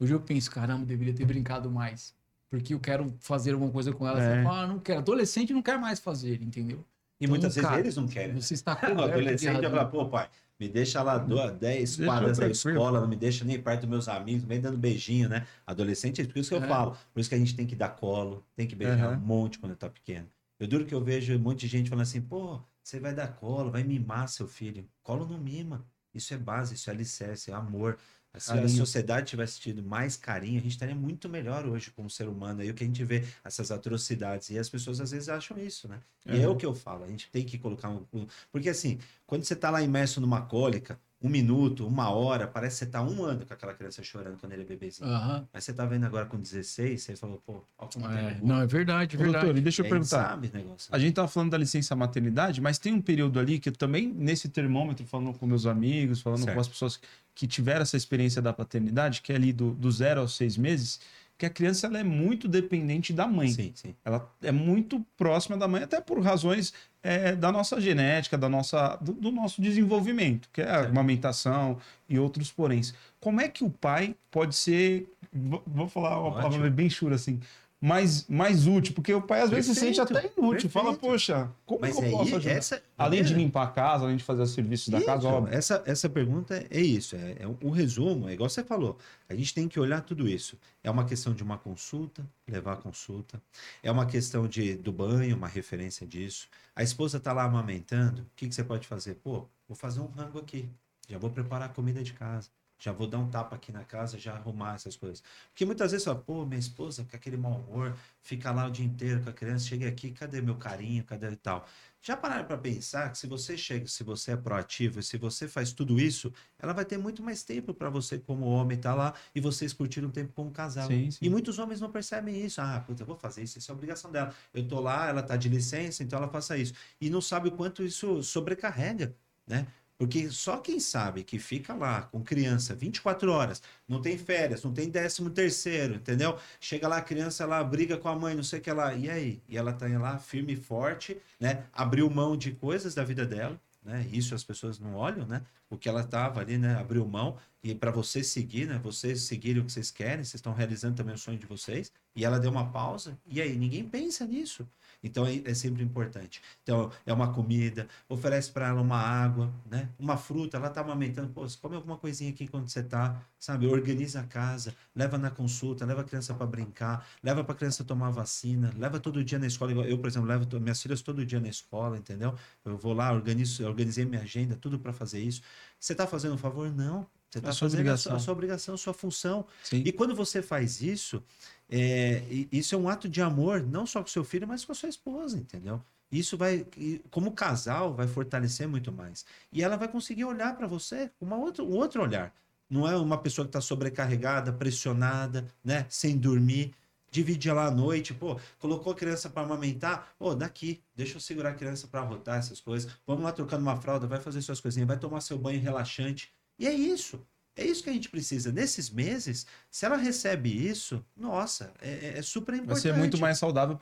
Hoje eu penso, caramba, eu deveria ter brincado mais. Porque eu quero fazer alguma coisa com ela. É. Você fala, ah, não quero. Adolescente não quer mais fazer, entendeu? E muitas Então, vezes cara, eles não querem. Você está O coberto de adolescente vai razão. falar, pô, pai, me deixa lá do- 10 Deixa quadras eu da escola, não me deixa nem perto dos meus amigos, nem dando beijinho, né? Adolescente, é por isso que eu É. falo. Por isso que a gente tem que dar colo, tem que beijar Aham. um monte quando tá pequeno. Eu duro que eu vejo um monte de gente falando assim, pô, você vai dar colo, vai mimar seu filho. Colo não mima. Isso é base, isso é alicerce, é amor. Se a Carinho. sociedade tivesse tido mais carinho, a gente estaria muito melhor hoje como ser humano. Aí o que a gente vê, essas atrocidades. E as pessoas às vezes acham isso, né? E é o que eu falo, a gente tem que colocar um. Porque assim, quando você tá lá imerso numa cólica, um minuto, uma hora, parece que você tá um ano com aquela criança chorando quando ele é bebezinho. Aham. Mas você tá vendo agora com 16, você falou, pô, olha como É, tem não, é verdade, é verdade. doutor, e deixa eu aí perguntar. sabe negócio. A gente tava falando da licença maternidade, mas tem um período ali que eu também, nesse termômetro, falando com meus amigos, falando Certo. com as pessoas que tiveram essa experiência da paternidade, que é ali do, do zero aos seis meses, que a criança ela é muito dependente da mãe. Sim, sim. Ela é muito próxima da mãe, até por razões é, da nossa genética, da nossa, do, do nosso desenvolvimento, que é a amamentação e outros poréns. Como é que o pai pode ser, vou, falar uma Ótimo. palavra bem chula assim, mais, mais útil? Porque o pai às vezes se sente Perfeito, até inútil. Fala, perfeito. poxa, como Mas que eu é posso ajudar? essa. Além de é, limpar a casa, além de fazer os serviços da casa, Isso, óbvio. Essa, essa pergunta é isso. É, é o resumo, é igual você falou. A gente tem que olhar tudo isso. É uma questão de uma consulta, levar a consulta. É uma questão de, do banho, uma referência disso. A esposa está lá amamentando. O que, que você pode fazer? Pô, vou fazer um rango aqui. Já vou preparar a comida de casa. Já vou dar um tapa aqui na casa, já arrumar essas coisas. Porque muitas vezes fala, pô, minha esposa com aquele mau humor, fica lá o dia inteiro com a criança, chega aqui, cadê meu carinho, cadê tal? Já pararam para pensar que se você chega, se você é proativo, e se você faz tudo isso, ela vai ter muito mais tempo para você como homem estar lá e vocês curtirem um tempo como casal. Sim, sim. E muitos homens não percebem isso. Ah, puta, eu vou fazer isso, isso é obrigação dela. Eu tô lá, ela tá de licença, então ela faça isso. E não sabe o quanto isso sobrecarrega, né? Porque só quem sabe que fica lá com criança 24 horas, não tem férias, não tem décimo terceiro, entendeu? Chega lá a criança, ela briga com a mãe, não sei o que lá. E aí? E ela tá lá firme e forte, né? Abriu mão de coisas da vida dela, né? Isso as pessoas não olham, né? O que ela tava ali, né? Abriu mão e para você seguir, né? Vocês seguirem o que vocês querem, vocês estão realizando também o sonho de vocês. E ela deu uma pausa. E aí? Ninguém pensa nisso. Então é, é sempre importante. Então é uma comida, oferece para ela uma água, né? Uma fruta, ela tá amamentando, pô, come alguma coisinha aqui quando você tá, sabe? Organiza a casa, leva na consulta, leva a criança para brincar, leva para a criança tomar vacina, leva todo dia na escola. Eu, por exemplo, levo minhas filhas todo dia na escola, entendeu? Eu vou lá, organizo, organizei minha agenda, tudo para fazer isso. Você tá fazendo um favor? Não. Você tá sua fazendo a sua, obrigação. a sua obrigação, a sua função. Sim. E quando você faz isso, é, isso é um ato de amor, não só com seu filho, mas com a sua esposa, entendeu? Isso vai, como casal, vai fortalecer muito mais. E ela vai conseguir olhar para você com outra, um outro olhar. Não é uma pessoa que está sobrecarregada, pressionada, né? Sem dormir. Divide ela à noite, pô, colocou a criança para amamentar, pô, daqui, deixa eu segurar a criança para rotar essas coisas. Vamos lá trocando uma fralda, vai fazer suas coisinhas, vai tomar seu banho relaxante. E é isso. É isso que a gente precisa. Nesses meses, se ela recebe isso, nossa, é, é- é super Vai importante. ser muito mais saudável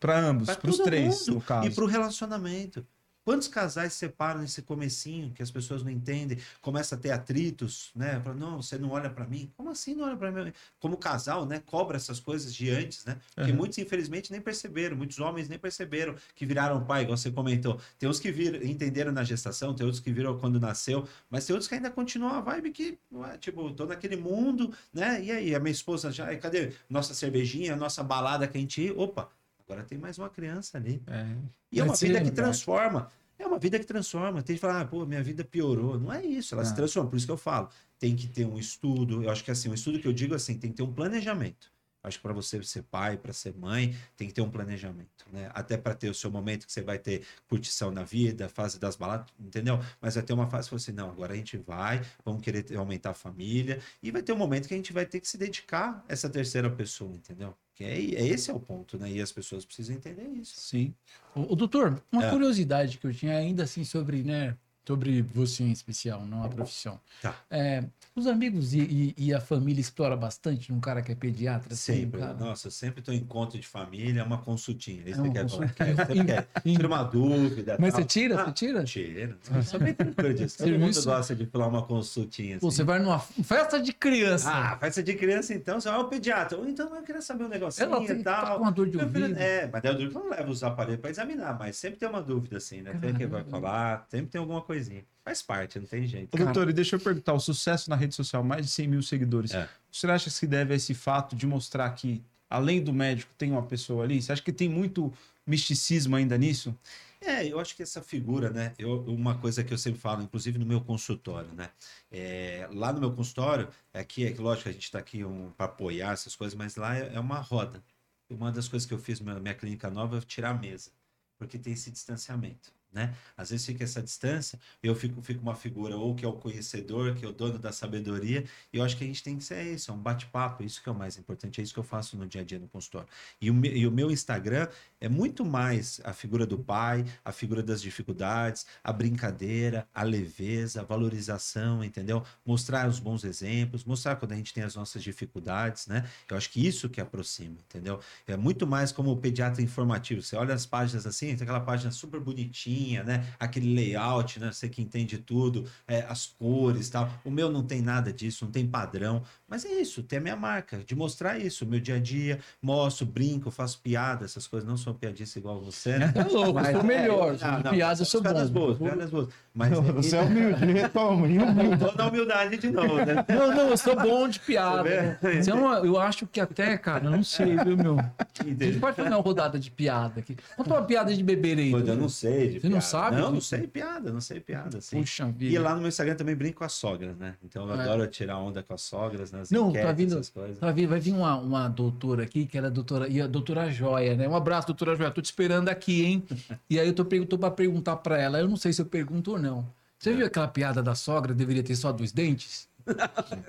para ambos, para os três, mundo. no caso. E para o relacionamento. Quantos casais separam nesse comecinho que as pessoas não entendem, começa a ter atritos, né? Fala, não, você não olha para mim. Como assim não olha para mim? Como casal, né? Cobra essas coisas de antes, né? Porque Uhum. muitos infelizmente nem perceberam, muitos homens nem perceberam que viraram pai, igual você comentou. Tem uns que viram, entenderam na gestação, tem outros que viram quando nasceu, mas tem outros que ainda continuam a vibe que, ué, tipo, tô naquele mundo, né? E aí, a minha esposa já, cadê nossa cervejinha, nossa balada que a gente ia? Opa, agora tem mais uma criança ali. É. E é uma vida que transforma. É uma vida que transforma. Tem que falar, ah, pô, minha vida piorou. Não é isso, ela se Ah. transforma. Por isso que eu falo. Tem que ter um estudo. Eu acho que assim, um estudo que eu digo assim, tem que ter um planejamento. Acho que para você ser pai, para ser mãe, tem que ter um planejamento, né? Até para ter o seu momento que você vai ter curtição na vida, fase das baladas, entendeu? Mas vai ter uma fase que você, não, agora a gente vai, vamos querer ter- aumentar a família, e vai ter um momento que a gente vai ter que se dedicar a essa terceira pessoa, entendeu? Que é, é esse é o ponto, né? E as pessoas precisam entender isso. Sim. O, doutor, uma É. curiosidade que eu tinha ainda assim sobre, né, sobre você em especial, não a profissão. Tá. É, os amigos e, e- e a família explora bastante num cara que é pediatra? assim, Sempre. cara- Nossa, sempre estou em encontro de família, é uma consultinha. Isso É uma que quer falar. consultinha. Quer, quer. Tira uma dúvida. Mas tal. você tira? Ah, Você tira? Tira. Eu sou bem tranquilo disso. Todo mundo gosta de falar uma consultinha. Assim. Pô, Você vai numa festa de criança. Ah, festa de criança então, você vai ao pediatra. Ou então eu queria saber um negocinho ela tem, e tá tal. com uma dor de Meu filho- ouvido. É, mas duro que não leva os aparelhos para examinar, mas sempre tem uma dúvida assim, né? Tem que vai Caramba. falar, sempre tem alguma coisinha. Faz parte, não tem jeito. Doutor, e deixa eu perguntar, o sucesso na rede social, mais de 100 mil seguidores, É. você acha que se deve a esse fato de mostrar que, além do médico, tem uma pessoa ali? Você acha que tem muito misticismo ainda nisso? É, eu acho que essa figura, né? Eu, uma coisa que eu sempre falo, inclusive no meu consultório, né? É, lá no meu consultório, é que, é que lógico, a gente está aqui um, para apoiar essas coisas, mas lá é, é uma roda. Uma das coisas que eu fiz na minha clínica nova é tirar a mesa, porque tem esse distanciamento. Né? Às vezes fica essa distância, eu fico, fico uma figura ou que é o conhecedor, que é o dono da sabedoria, e eu acho que a gente tem que ser isso, é um bate-papo, isso que é o mais importante, é isso que eu faço no dia a dia no consultório. E o, me- e o meu Instagram é muito mais a figura do pai, a figura das dificuldades, a brincadeira, a leveza, a valorização, entendeu? Mostrar os bons exemplos, mostrar quando a gente tem as nossas dificuldades, né? Eu acho que isso que aproxima, entendeu? É muito mais como o pediatra informativo. Você olha as páginas assim, tem aquela página super bonitinha, né? Aquele layout, né? Você que entende tudo, é, as cores e tal. O meu não tem nada disso, não tem padrão. Mas é isso, tem a minha marca, de mostrar isso. Meu dia a dia, mostro, brinco, faço piada, essas coisas. Não sou piadista igual você, né? É louco, Mas sou é, melhor. não, sou de não, piada, eu sou piadas boas, piadas boas. Mas Você é humilde, retoma, humilde. Tô na humildade de novo, né? Não, não, eu sou bom de piada. Tá é eu acho que até, cara, eu não sei, viu, meu? A gente pode fazer uma rodada de piada aqui. Conta uma piada de beber aí. Pô, Eu não sei de Você não piada. sabe Não, não sei piada, não sei piada, assim. Puxa E vida. lá no meu Instagram também brinco com as sogras, né? Então eu É. adoro tirar onda com as sogras, nas Não, enquetes, tá vindo- essas coisas. Tá vindo- vai vir uma, uma doutora aqui, que era a doutora, e a doutora Joia, né? Um abraço, doutora Joia. Tô te esperando aqui, hein? E aí eu tô, tô pra perguntar pra ela. Eu não sei se eu pergunto ou não. Você viu aquela piada da sogra deveria ter só dois dentes?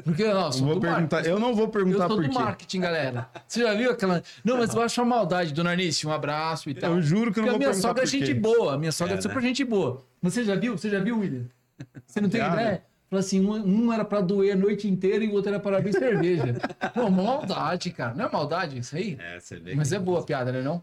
Porque, nossa, Eu, vou perguntar, eu não vou Eu perguntar sou por do quê. marketing, galera. Você já viu aquela. Não, mas eu acho uma maldade, dona Anice. Um abraço e tal. Eu juro que eu Porque não a vou minha perguntar sogra é gente boa. A minha sogra é, É, super gente boa. Você já viu? Você já viu, William? Você não tem ideia? Fala assim, um, um era pra doer a noite inteira e o outro era para abrir cerveja. Pô, maldade, cara. Não é maldade isso aí? É, você vê Mas é boa a piada, né não?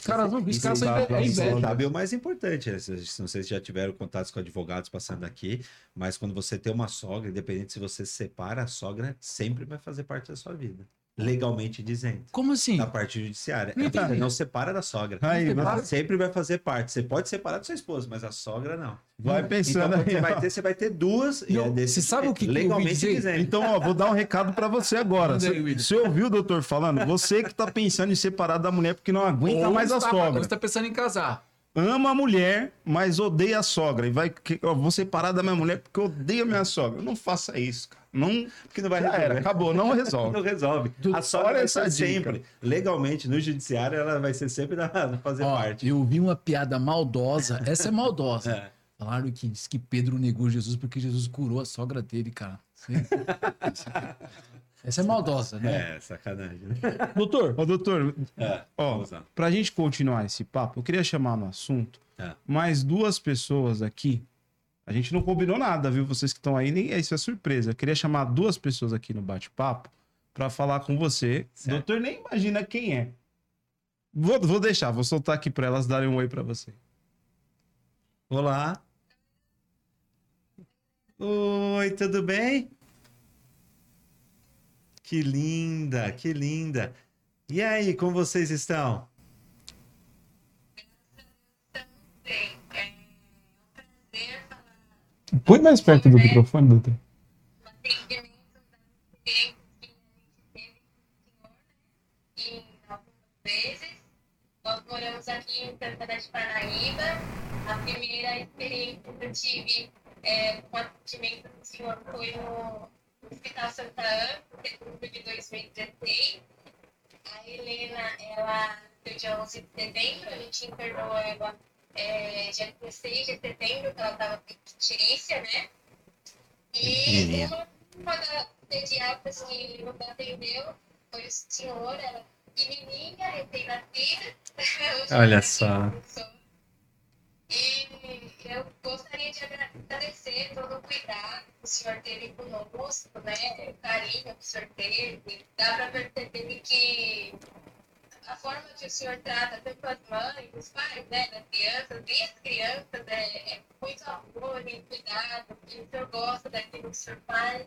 Os caras, não, os caras são é inveja. Sabe o mais importante, né? Não sei se já tiveram contatos com advogados passando aqui, mas quando você tem uma sogra, independente se você se separa, a sogra sempre vai fazer parte da sua vida. Legalmente dizendo. Como assim? Na parte judiciária. Não É, não separa da sogra. Aí, Ela sempre vai fazer parte. Você pode separar do seu esposo, mas a sogra não. vai Então, pensando quando aí. você vai ter, você vai ter duas. e Não, é desse você sabe o que que legalmente dizer? dizendo. Então, ó, vou dar um recado pra você agora. Você, ouviu o doutor falando? Você que tá pensando em separar da mulher porque não aguenta Ou mais a sogra. Você tá pensando em casar. Ama a mulher, mas odeia a sogra. E vai, que, ó, vou separar da minha mulher porque eu odeio a minha sogra. Não faça isso, cara. Não, que não vai resolver. era, acabou, não resolve. Não resolve. Do- a sogra olha vai essa ser dica. sempre. Legalmente, no judiciário, ela vai ser sempre da, fazer Ó, parte. eu vi uma piada maldosa. Essa é maldosa. É. Falaram que diz que Pedro negou Jesus porque Jesus curou a sogra dele, cara. Essa é maldosa, né? É, sacanagem. né? Doutor, Ô, doutor, É, ó, pra gente continuar esse papo, eu queria chamar no assunto É. mais duas pessoas aqui. A gente não combinou nada, viu? Vocês que estão aí, nem isso é surpresa. Eu queria chamar duas pessoas aqui no bate-papo pra falar com você. O Certo. doutor nem imagina quem é. Vou, vou deixar, vou soltar aqui pra elas darem um oi pra você. Olá. Oi, tudo bem? Que linda, que linda. E aí, como vocês estão? Bem, Põe mais perto do microfone, doutor. Nós moramos aqui em Santa Catarina de Parnaíba. A primeira experiência que eu tive é, com atendimento do senhor foi no Hospital Santa Ana, em setembro de 2016. A Helena, ela deu dia 11 de setembro, a gente internou ela é, dia 16 de setembro, que ela estava com icterícia, né? E uma, uma das pediatras que nos atendeu foi o senhor, ela pequenininha, recém-nascida. Olha só. E eu gostaria de agradecer todo o cuidado que o senhor teve conosco, né? O carinho que o senhor teve. Dá para perceber que a forma que o senhor trata tanto as mães, os pais, né, das crianças, e as crianças, é, é muito amor e cuidado, que o senhor gosta daquilo que o senhor faz.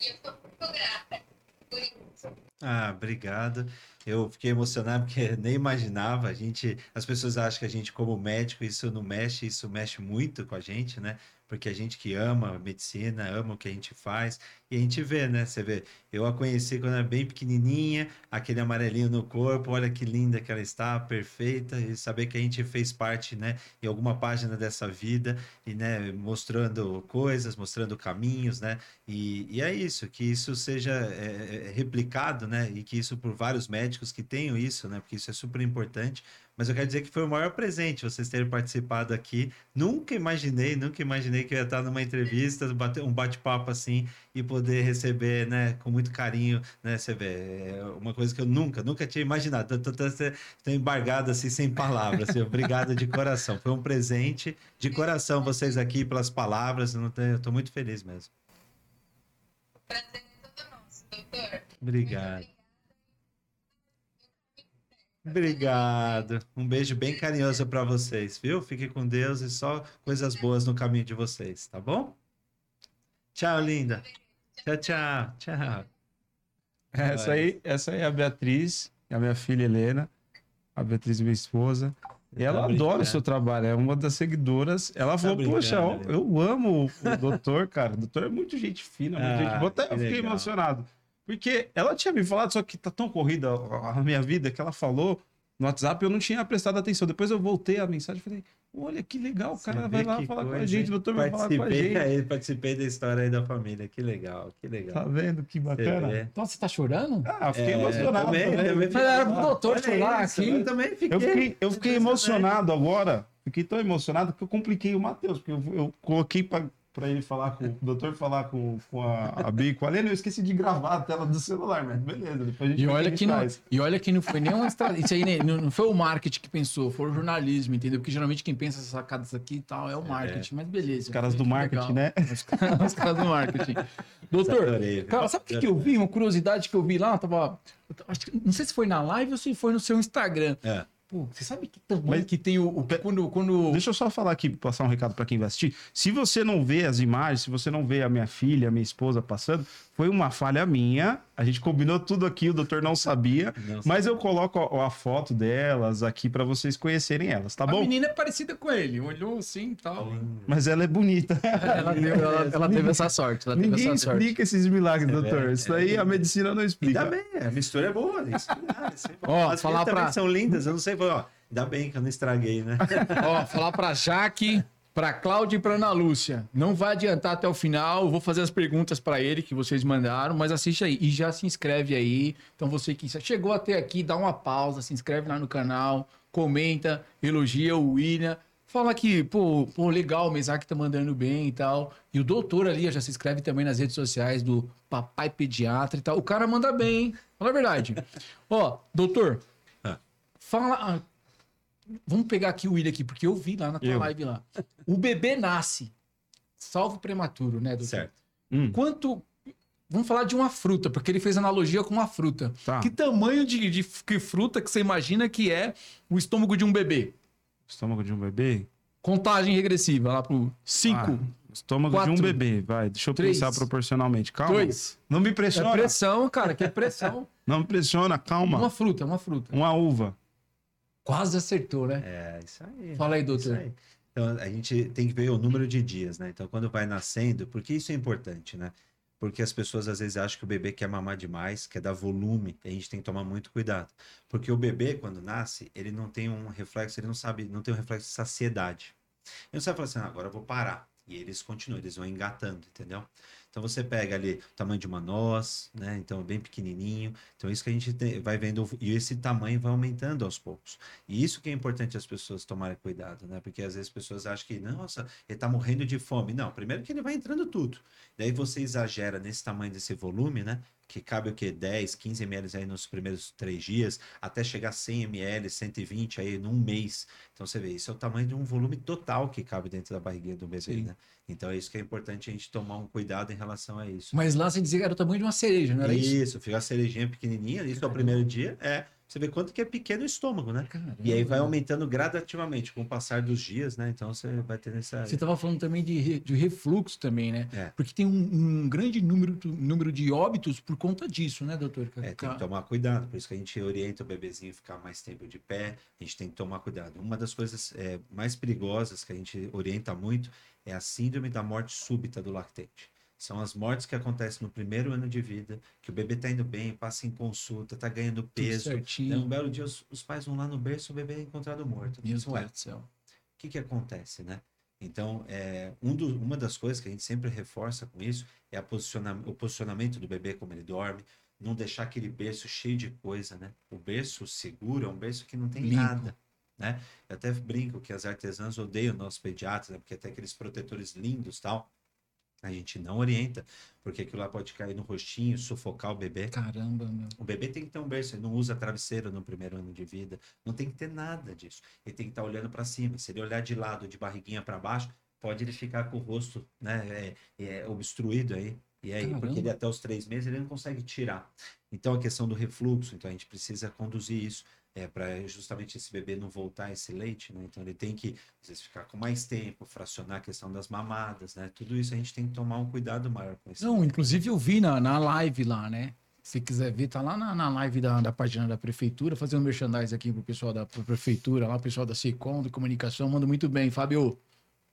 E eu sou muito grata por isso. Ah, obrigado. Eu fiquei emocionado porque nem imaginava. A gente, as pessoas acham que a gente, como médico, isso não mexe, isso mexe muito com a gente, né? Porque a gente que ama a medicina, ama o que a gente faz, e a gente vê, né? Você vê, eu a conheci quando era bem pequenininha, aquele amarelinho no corpo, olha que linda que ela está, perfeita, e saber que a gente fez parte, né, em alguma página dessa vida, e, né, mostrando coisas, mostrando caminhos, né? E, e é isso, que isso seja é, é, replicado, né? E que isso por vários médicos que tenham isso, né? Porque isso é super importante. Mas eu quero dizer que foi o maior presente vocês terem participado aqui. Nunca imaginei, nunca imaginei que eu ia estar numa entrevista, bater um bate-papo assim e poder receber, né, com muito carinho, né? Você vê, é uma coisa que eu nunca, nunca tinha imaginado. Tô embargado assim, sem palavras. Assim, obrigado de coração. Foi um presente de coração vocês aqui pelas palavras. Eu, tô muito feliz mesmo. Prazer é todo nosso, doutor. Obrigado. Obrigado. Um beijo bem carinhoso para vocês, viu? Fique com Deus e só coisas boas no caminho de vocês, tá bom? Tchau, linda. Tchau, tchau. Tchau. Essa aí, essa aí é a Beatriz, é a minha filha Helena. A Beatriz, minha esposa. E ela Tá adora o seu trabalho, é uma das seguidoras. Ela falou, poxa, ó, brincando, eu amo o doutor, cara. O doutor é muito gente fina, muito Ah, gente boa. Até eu fiquei legal. emocionado. Porque ela tinha me falado, só que tá tão corrida a minha vida, que ela falou no WhatsApp, eu não tinha prestado atenção. Depois eu voltei a mensagem e falei, olha que legal, o cara vai lá falar com a gente, o doutor vai falar com a Participei gente. aí, participei da história aí da família. Que legal, que legal. Tá vendo que bacana? Então você tá chorando? Ah, fiquei É, emocionado. também, também. também Mas era pro doutor chorar isso, aqui. Eu também fiquei. Eu fiquei, eu fiquei emocionado agora. Fiquei tão emocionado que eu compliquei o Matheus, porque eu, eu coloquei pra, pra ele falar com o doutor falar com, com a, a Bi e com a Lena, eu esqueci de gravar a tela do celular, mas beleza, depois a gente E olha, que não, faz. e olha que não foi nem uma estratégia. Isso aí né, não, foi o marketing que pensou, foi o jornalismo, entendeu? Porque geralmente quem pensa essas sacadas aqui e tal é o marketing, mas beleza. Os caras do marketing, Legal. né? Os caras, os caras do marketing. Doutor, Adorei, cara, sabe o que, que eu vi? Uma curiosidade que eu vi lá, eu tava. eu tava- acho que- não sei se foi na live ou se foi no seu Instagram. É. Pô, você sabe que tamanho Mas- que tem o. o- quando, quando... Deixa eu só falar aqui, passar um recado para quem vai assistir. Se você não vê as imagens, se você não vê a minha filha, a minha esposa passando, foi uma falha minha. A gente combinou tudo aqui, o doutor não sabia. Não Mas eu coloco a, a foto delas aqui para vocês conhecerem elas, tá a bom? menina é parecida com ele, olhou assim e tal. Mas ela é bonita. Ela, deu- ela- ela teve essa sorte. Ela teve Ninguém essa sorte. explica esses milagres, É doutor. verdade, Isso é aí a verdade. medicina não explica. Ainda bem, a mistura é boa. Isso, ah, isso é. Ó, As falar pra- são lindas, eu não sei, ó, ainda bem que eu não estraguei, né? Ó, falar pra Jaque, pra Cláudia e pra Ana Lúcia. Não vai adiantar até o final. Vou fazer as perguntas pra ele que vocês mandaram, mas assiste aí. E já se inscreve aí. Então você que chegou até aqui, dá uma pausa, se inscreve lá no canal, comenta, elogia o William. Fala que, pô, pô, legal, o Mesaque tá mandando bem e tal. E o doutor ali já se inscreve também nas redes sociais do Papai Pediatra e tal. O cara manda bem, hein? Fala a verdade. Ó, doutor. Fala. ah, Vamos pegar aqui o William aqui, porque eu vi lá na tua Eu. live lá. O bebê nasce, salvo prematuro, né, doutor? Certo. Hum, Quanto. Vamos falar de uma fruta, porque ele fez analogia com uma fruta. tá. Que tamanho de, de que fruta que você imagina que é o estômago de um bebê? Estômago de um bebê. Contagem regressiva lá pro 5, Ah, estômago de um Quatro. bebê, vai. Deixa eu Três. pensar proporcionalmente. Calma. 2. Não me É pressiona. pressão, cara, que é pressão. Não me pressiona, calma. Uma fruta, uma fruta. Uma uva. Quase acertou, né? É, isso aí. Fala aí, Isso doutor. aí. Então, a gente tem que ver o número de dias, né? Então, quando vai nascendo, porque isso é importante, né? Porque as pessoas às vezes acham que o bebê quer mamar demais, quer dar volume, e a gente tem que tomar muito cuidado. Porque o bebê, quando nasce, ele não tem um reflexo, ele não sabe, não tem um reflexo de saciedade. Ele não sabe falar assim, "Ah, agora eu vou parar. E eles continuam, eles vão engatando, entendeu? Então você pega ali o tamanho de uma noz, né? Então bem pequenininho. Então isso que a gente vai vendo e esse tamanho vai aumentando aos poucos. E isso que é importante as pessoas tomarem cuidado, né? Porque às vezes as pessoas acham que, nossa, ele tá morrendo de fome. Não, primeiro que ele vai entrando tudo. Daí você exagera nesse tamanho desse volume, né? Que cabe o quê? 10, 15 ml aí nos primeiros três dias, até chegar a 100 ml, 120 aí num mês. Então você vê, isso é o tamanho de um volume total que cabe dentro da barriguinha do bebê, né? Então é isso que é importante a gente tomar um cuidado em relação a isso. Mas lá você dizia que era o tamanho de uma cereja, não era isso? Isso, fica a cerejinha pequenininha, isso é o primeiro dia, é. Você vê quanto que é pequeno o estômago, né? Caramba. E aí vai aumentando gradativamente com o passar dos dias, né? Então você vai ter essa. Você estava falando também de, de refluxo também, né? É. Porque tem um, um grande número, número de óbitos por conta disso, né, doutor? É, tem que tomar cuidado, por isso que a gente orienta o bebezinho a ficar mais tempo de pé, a gente tem que tomar cuidado. Uma das coisas é, mais perigosas que a gente orienta muito é a síndrome da morte súbita do lactente. São as mortes que acontecem no primeiro ano de vida, que o bebê tá indo bem, passa em consulta, tá ganhando peso. Daí, um belo dia os, os pais vão lá no berço, o bebê é encontrado morto. Meu Deus do céu. o que, que acontece, né? Então, é, um do- uma das coisas que a gente sempre reforça com isso é a posiciona- o posicionamento do bebê, como ele dorme, não deixar aquele berço cheio de coisa, né? O berço seguro é um berço que não tem Limpo. nada, né? Eu até brinco que as artesãs odeiam nossos pediatras, né? porque até aqueles protetores lindos tal, a gente não orienta, porque aquilo lá pode cair no rostinho, sufocar o bebê. Caramba, meu. O bebê tem que ter um berço, ele não usa travesseiro no primeiro ano de vida, não tem que ter nada disso. Ele tem que estar olhando para cima. Se ele olhar de lado, de barriguinha para baixo, pode ele ficar com o rosto né, é, é, obstruído aí. E aí, Caramba. porque ele até os três meses ele não consegue tirar. Então a questão do refluxo, então a gente precisa conduzir isso. É, para justamente esse bebê não voltar esse leite, né? Então ele tem que, às vezes, ficar com mais tempo, fracionar a questão das mamadas, né? Tudo isso a gente tem que tomar um cuidado maior com isso. Não, inclusive eu vi na, na live lá, né? Se quiser ver, tá lá na, na live da, da página da prefeitura, fazer um merchandise aqui pro pessoal da pro prefeitura, lá, o pessoal da SECOM, de comunicação, manda muito bem, Fábio.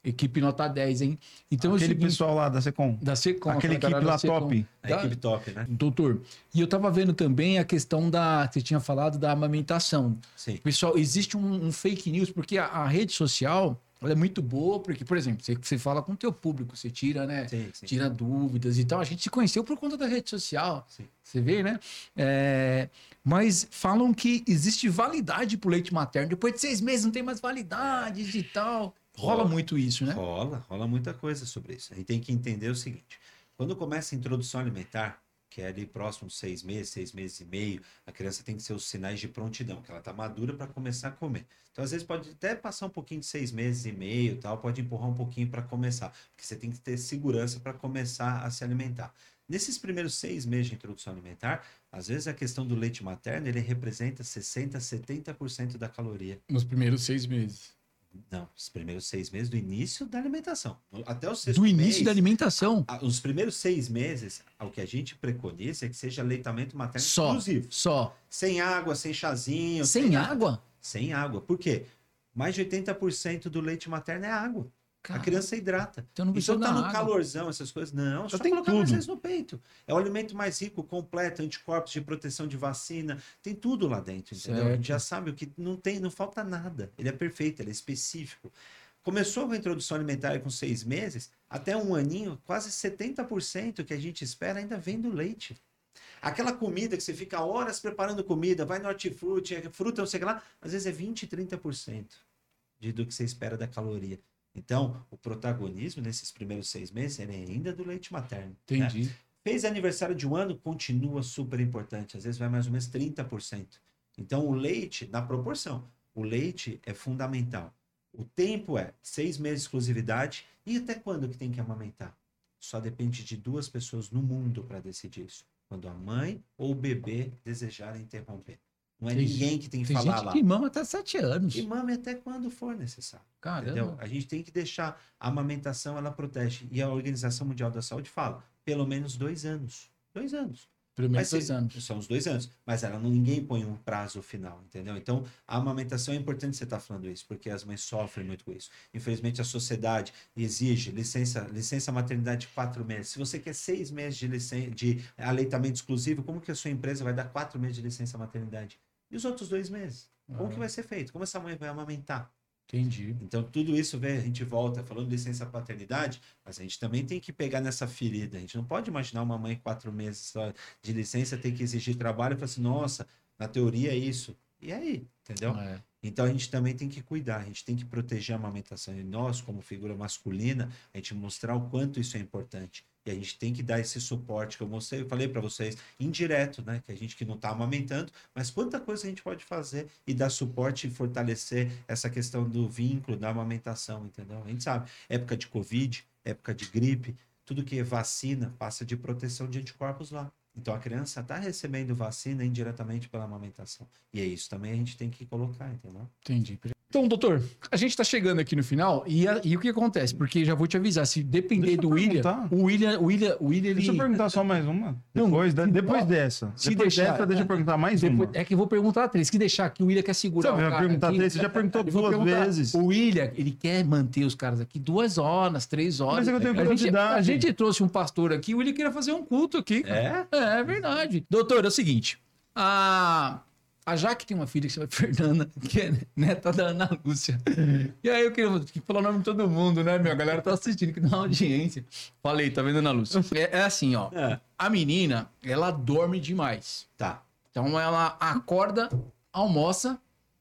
Equipe nota 10, hein? Então é Aquele seguinte, pessoal lá da Secom. da SECOM. Aquele aquela equipe lá SECOM. top. A Da- equipe top, né? Doutor, e eu tava vendo também a questão da. Você tinha falado da amamentação. Sim. Pessoal, existe um, um fake news, porque a, a rede social ela é muito boa, porque, por exemplo, você, você fala com o teu público, você tira, né? Sim, sim. Tira dúvidas e tal. A gente se conheceu por conta da rede social. Sim. Você vê, né? É, mas falam que existe validade pro leite materno. Depois de seis meses não tem mais validade e tal. Rola Rola. muito isso, né? Rola, rola muita coisa sobre isso. A gente tem que entender o seguinte: quando começa a introdução alimentar, que é ali próximo de seis meses, seis meses e meio, a criança tem que ser os sinais de prontidão, que ela está madura para começar a comer. Então, às vezes, pode até passar um pouquinho de seis meses e meio, tal, pode empurrar um pouquinho para começar, porque você tem que ter segurança para começar a se alimentar. Nesses primeiros seis meses de introdução alimentar, às vezes a questão do leite materno ele representa 60, 70% da caloria. Nos primeiros seis meses. Não, os primeiros seis meses do início da alimentação. Até o sexto Do início mês, da alimentação. a- Os primeiros seis meses, o que a gente preconiza é que seja leitamento materno Só. exclusivo. Só. Sem água, sem chazinho. Sem nada. água? Sem água. Por quê? Mais de 80% do leite materno é água. Cara, A criança hidrata. então não precisa Então tá no água. calorzão, essas coisas. Não, só tem colocar mais tudo. vezes no peito. É o alimento mais rico, completo, anticorpos de proteção de vacina. Tem tudo lá dentro, entendeu? A Certo. gente já sabe o que não tem, não falta nada. Ele é perfeito, ele é específico. Começou com a introdução alimentar com seis meses, até um aninho, quase 70% que a gente espera ainda vem do leite. Aquela comida que você fica horas preparando comida, vai no hortifruti, é fruta, não sei o que lá, às vezes é 20, 30% de, do que você espera da caloria. Então, o protagonismo nesses primeiros seis meses é ainda do leite materno. né? Entendi. Fez aniversário de um ano, continua super importante. Às vezes vai mais ou menos 30%. Então, o leite, na proporção, o leite é fundamental. O tempo é seis meses de exclusividade. E até quando que tem que amamentar? Só depende de duas pessoas no mundo para decidir isso. Quando a mãe ou o bebê desejarem interromper. Não é Tem ninguém que tem que Tem falar gente lá. que mama até sete anos. E mame até quando for necessário. Caramba. Entendeu? A gente tem que deixar a amamentação, ela protege. E a Organização Mundial da Saúde fala, pelo menos dois anos. Dois anos. Pelo menos dois anos. São os dois anos. Mas ela não, ninguém põe um prazo final, entendeu? Então, a amamentação é importante você estar falando isso, porque as mães sofrem muito com isso. Infelizmente, a sociedade exige licença, licença maternidade de quatro meses. Se você quer seis meses de, licen de aleitamento exclusivo, como que a sua empresa vai dar quatro meses de licença maternidade? E os outros dois meses? Como Ah. que vai ser feito? Como essa mãe vai amamentar? Entendi. Então, tudo isso, vê, a gente volta falando de licença paternidade, mas a gente também tem que pegar nessa ferida. A gente não pode imaginar uma mãe quatro meses só de licença ter que exigir trabalho e falar assim, nossa, na teoria é isso. E aí? Entendeu? É. Então a gente também tem que cuidar, a gente tem que proteger a amamentação. E nós, como figura masculina, a gente mostrar o quanto isso é importante. E a gente tem que dar esse suporte que eu mostrei, eu falei para vocês, indireto, né? Que a gente que não está amamentando, mas quanta coisa a gente pode fazer e dar suporte e fortalecer essa questão do vínculo, da amamentação, entendeu? A gente sabe, época de Covid, época de gripe, tudo que é vacina passa de proteção de anticorpos lá. Então a criança está recebendo vacina indiretamente pela amamentação. E é isso também a gente tem que colocar, entendeu? Entendi. Então, doutor, a gente tá chegando aqui no final e, a- e o que acontece? Porque já vou te avisar, se depender do William, o William, o William, o William, ele... Deixa eu perguntar só mais uma. Não, Depois, se- depois ó, dessa. se depois deixar- dessa, deixa eu perguntar mais Depois- uma. é que eu vou perguntar três. Se deixar aqui, o William quer segurar Você vai perguntar aqui. três? Você já perguntou duas vezes. O William, ele quer manter os caras aqui duas horas, três horas. Mas é que eu tenho a, gente, a gente trouxe um pastor aqui, o William queria fazer um culto aqui. É? É, é verdade. Doutor, é o seguinte. A, a Jaque tem uma filha que chama Fernanda, que é neta da Ana Lúcia. E aí eu queria que falar o nome de todo mundo, né, meu? A galera tá assistindo, que dá uma audiência. Falei, tá vendo, Ana Lúcia? É, é assim, ó. É. A menina, ela dorme demais. Tá. Então ela acorda, almoça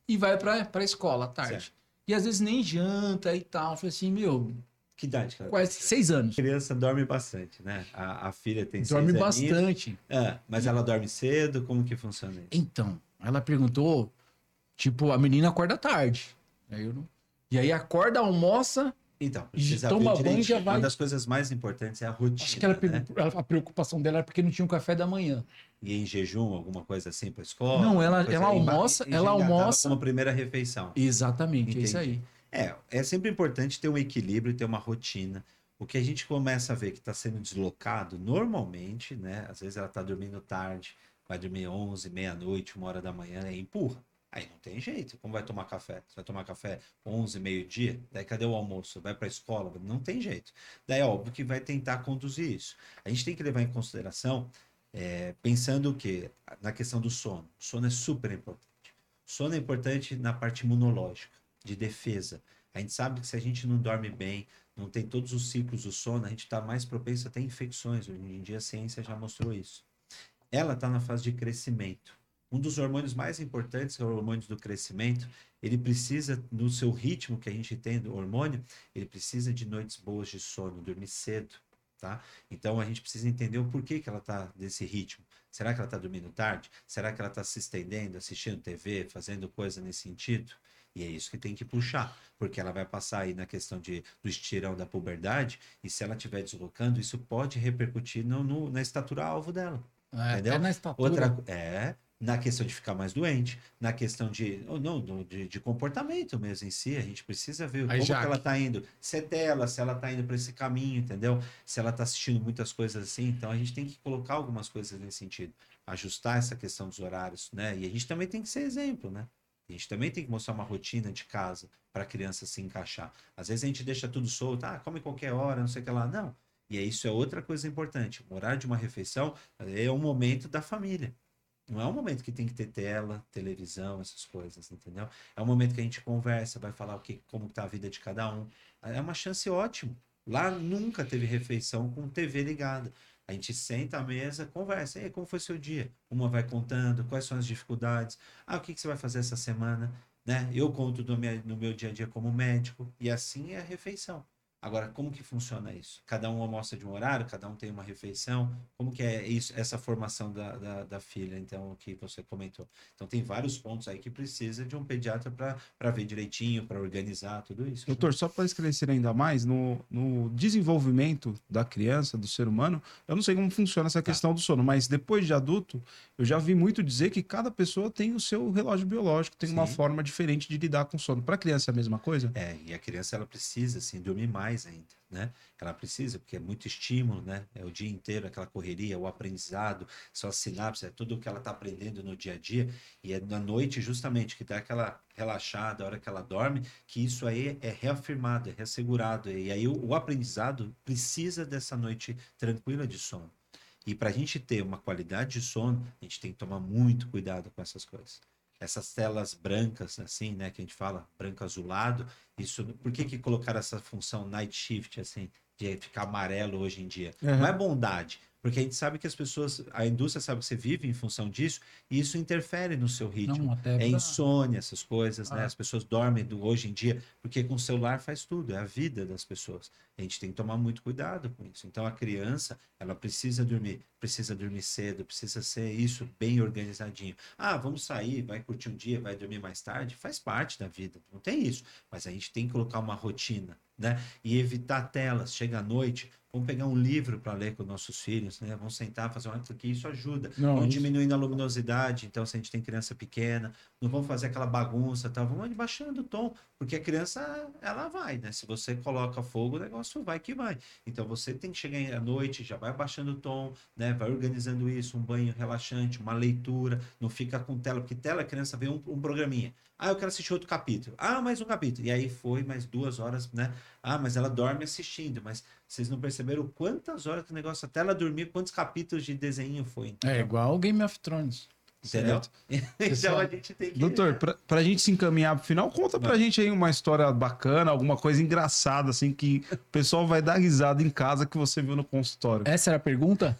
e vai pra, pra escola à tarde. Certo. E às vezes nem janta e tal. Eu falei assim, meu, Que idade, cara? quase seis anos. A criança dorme bastante, né? A, a filha tem Dorme seis aninhos. bastante. É, mas ela dorme cedo? Como que funciona isso? Então, ela perguntou, tipo, a menina acorda tarde. Aí eu não- E aí acorda, almoça, Então, E toma banho e já vai. Uma das coisas mais importantes é a rotina, acho que ela, né? a preocupação dela era porque não tinha um café da manhã. E em jejum, alguma coisa assim para escola? Não, ela- ela almoça- ela almoça- como primeira refeição. Exatamente, é isso Entendi. aí. É, é sempre importante ter um equilíbrio, ter uma rotina. O que a gente começa a ver que está sendo deslocado, normalmente, né? Às vezes ela está dormindo tarde, vai dormir 11, meia-noite, uma hora da manhã, aí empurra. Aí não tem jeito. Como vai tomar café? Você vai tomar café 11, meio-dia? Daí cadê o almoço? Vai para a escola? Não tem jeito. Daí óbvio que vai tentar conduzir isso. A gente tem que levar em consideração, é, pensando o quê? Na questão do sono. O sono é super importante. O sono é importante na parte imunológica, de defesa. A gente sabe que se a gente não dorme bem, não tem todos os ciclos do sono, a gente está mais propenso a ter infecções. Hoje em dia a ciência já mostrou isso. Ela está na fase de crescimento. Um dos hormônios mais importantes, que é o hormônio do crescimento, ele precisa, no seu ritmo que a gente tem do hormônio, ele precisa de noites boas de sono, dormir cedo, tá? Então a gente precisa entender o porquê que ela está desse ritmo. Será que ela está dormindo tarde? Será que ela está se estendendo, assistindo TV, fazendo coisa nesse sentido? E é isso que tem que puxar, porque ela vai passar aí na questão de, do estirão da puberdade, e se ela estiver deslocando, isso pode repercutir no, no- na estatura alvo dela. É, Entendeu? na estatura. Outra é na questão de ficar mais doente, na questão de ou não de, de comportamento mesmo em si, a gente precisa ver Aí, como que ela tá indo, se é dela, se ela tá indo para esse caminho, entendeu? Se ela tá assistindo muitas coisas assim, então a gente tem que colocar algumas coisas nesse sentido, ajustar essa questão dos horários, né? E a gente também tem que ser exemplo, né? A gente também tem que mostrar uma rotina de casa para a criança se encaixar. Às vezes a gente deixa tudo solto, ah, come qualquer hora, não sei o que lá. Não. E isso é outra coisa importante. O horário de uma refeição é um momento da família. Não é um momento que tem que ter tela, televisão, essas coisas, entendeu? É um momento que a gente conversa, vai falar o que, como está a vida de cada um. É uma chance ótima. Lá nunca teve refeição com TV ligada. A gente senta à mesa, conversa. E aí, como foi seu dia? Uma vai contando quais são as dificuldades. Ah, o que, que você vai fazer essa semana? Né? Eu conto do meu, no meu dia a dia como médico. E assim é a refeição. Agora, como que funciona isso? Cada um almoça de um horário, cada um tem uma refeição. Como que é isso, essa formação da, da, da filha, então, que você comentou? Então, tem vários pontos aí que precisa de um pediatra para ver direitinho, para organizar tudo isso. né? Doutor, só para esclarecer ainda mais, no, no desenvolvimento da criança, do ser humano, eu não sei como funciona essa Tá. questão do sono, mas depois de adulto, eu já vi muito dizer que cada pessoa tem o seu relógio biológico, tem uma Sim. forma diferente de lidar com o sono. Para criança é a mesma coisa? É, e a criança ela precisa assim dormir mais ainda, né? Ela precisa porque é muito estímulo, né? É o dia inteiro aquela correria, o aprendizado, só sinapse, é tudo o que ela está aprendendo no dia a dia e é na noite justamente que dá aquela relaxada, a hora que ela dorme, que isso aí é reafirmado, é reassegurado e aí o, o aprendizado precisa dessa noite tranquila de sono. E para a gente ter uma qualidade de sono, a gente tem que tomar muito cuidado com essas coisas essas telas brancas, assim, né, que a gente fala, branco azulado, isso, por que que colocaram essa função night shift, assim, de ficar amarelo hoje em dia? Uhum. Não é bondade, porque a gente sabe que as pessoas, a indústria sabe que você vive em função disso, e isso interfere no seu ritmo. Não, até É insônia, essas coisas, né? Ah. As pessoas dormem do, hoje em dia, porque com o celular faz tudo, é a vida das pessoas. A gente tem que tomar muito cuidado com isso. Então a criança, ela precisa dormir, precisa dormir cedo, precisa ser isso bem organizadinho. Ah, vamos sair, vai curtir um dia, vai dormir mais tarde, faz parte da vida, não tem isso. Mas a gente tem que colocar uma rotina, né? E evitar telas. Chega à noite, vamos pegar um livro para ler com nossos filhos, né? Vamos sentar, fazer uma porque isso ajuda. Não, vamos isso- diminuindo a luminosidade, então se a gente tem criança pequena, não vamos fazer aquela bagunça, tá? Vamos baixando o tom, porque a criança ela vai, né? Se você coloca fogo, o negócio vai que vai. Então você tem que chegar à noite, já vai baixando o tom, né? Vai organizando isso, um banho relaxante, uma leitura, não fica com tela, porque tela a criança vê um, um programinha. Ah, eu quero assistir outro capítulo. Ah, mais um capítulo. E aí foi mais duas horas, né? Ah, mas ela dorme assistindo. Mas vocês não perceberam quantas horas que o negócio, até ela dormir, quantos capítulos de desenho foi. É igual o Game of Thrones. Entendeu? então Pessoal, a gente tem que. Doutor, pra, pra gente se encaminhar pro final, conta pra gente aí uma história bacana, alguma coisa engraçada, assim, que o pessoal vai dar risada em casa que você viu no consultório. Essa era a pergunta?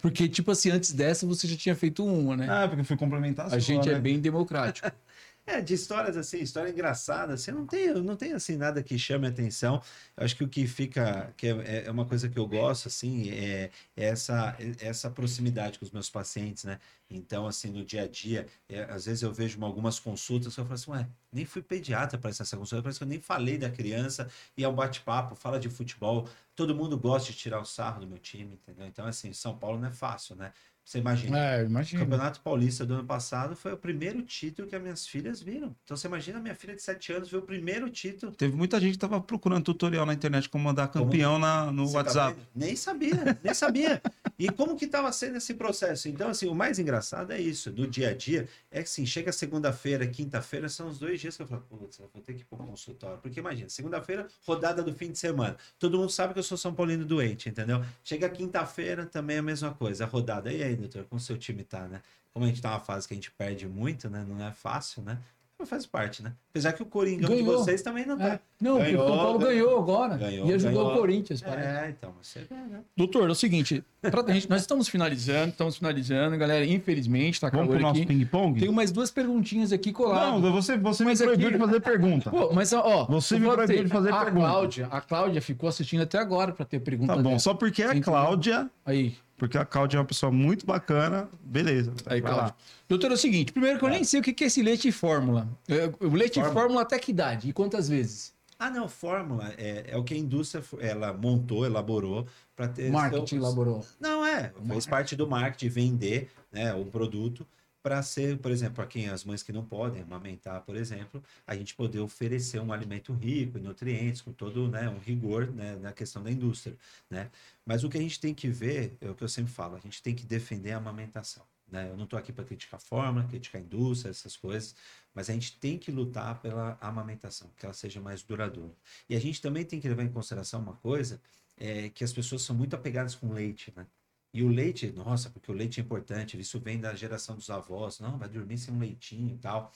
Porque, tipo assim, antes dessa você já tinha feito uma, né? Ah, porque eu fui complementar a sua, gente né? é bem democrático. É, de histórias assim, história engraçada, você não tem, não tem assim nada que chame atenção. Eu acho que o que fica, que é, é uma coisa que eu gosto assim, é, é essa é essa proximidade com os meus pacientes, né? Então, assim, no dia a dia, é, às vezes eu vejo algumas consultas que eu falo assim, ué, nem fui pediatra para essa consulta, parece que eu nem falei da criança, e é um bate-papo, fala de futebol, todo mundo gosta de tirar o sarro do meu time, entendeu? Então, assim, São Paulo não é fácil, né? Você imagina, É, o imagina. Campeonato Paulista do ano passado foi o primeiro título que as minhas filhas viram. Então você imagina a minha filha de 7 anos ver o primeiro título. Teve muita gente que tava procurando tutorial na internet como mandar campeão na, no Você tá WhatsApp. vendo? nem sabia, nem sabia. E como que estava sendo esse processo? Então, assim, o mais engraçado é isso, do dia a dia, é que assim, chega segunda-feira, quinta-feira, são os dois dias que eu falo, putz, vou ter que ir pro consultório. Porque imagina, segunda-feira, rodada do fim de semana. Todo mundo sabe que eu sou São Paulino doente, entendeu? Chega quinta-feira, também é a mesma coisa, a rodada. E aí, doutor, como o seu time tá, né? Como a gente tá numa fase que a gente perde muito, né? Não é fácil, né? Faz parte, né? Apesar que o Coringão de Ganhou. vocês também não tá. É. Não, porque o Ganhou, São Paulo ganhou. ganhou agora. Ganhou, e ajudou ganhou. o Corinthians, parece. É, então, você vê, né? Doutor, é o seguinte, pra gente, nós estamos finalizando, estamos finalizando, galera. Infelizmente, tá Vamos pro nosso ping-pong? Tem mais duas perguntinhas aqui coladas. Não, você, você me proibiu aqui- de fazer pergunta. Pô, mas ó, Você me proibiu ter- de fazer a pergunta. Cláudia, a Cláudia ficou assistindo até agora pra ter pergunta Tá bom, dela. só porque a Sim, Cláudia, Aí, porque a Cláudia é uma pessoa muito bacana, beleza. aí, lá. Doutor, é o seguinte, primeiro que eu nem sei o que é esse leite fórmula. É, O leite Fórmula? fórmula até que idade? E quantas vezes? Ah, não, fórmula é, é o que a indústria ela montou, elaborou para ter. Marketing seu- elaborou. Não, é. Fez parte do marketing vender né, um produto para ser, por exemplo, para quem as mães que não podem amamentar, por exemplo, a gente poder oferecer um alimento rico em nutrientes, com todo né, um rigor né, na questão da indústria. Né? Mas o que a gente tem que ver, é o que eu sempre falo, a gente tem que defender a amamentação. Né? Eu não estou aqui para criticar a fórmula, criticar a indústria, essas coisas, mas a gente tem que lutar pela amamentação, que ela seja mais duradoura. E a gente também tem que levar em consideração uma coisa, é que as pessoas são muito apegadas com leite, né? E o leite, nossa, porque o leite é importante, isso vem da geração dos avós, não, vai dormir sem um leitinho e tal.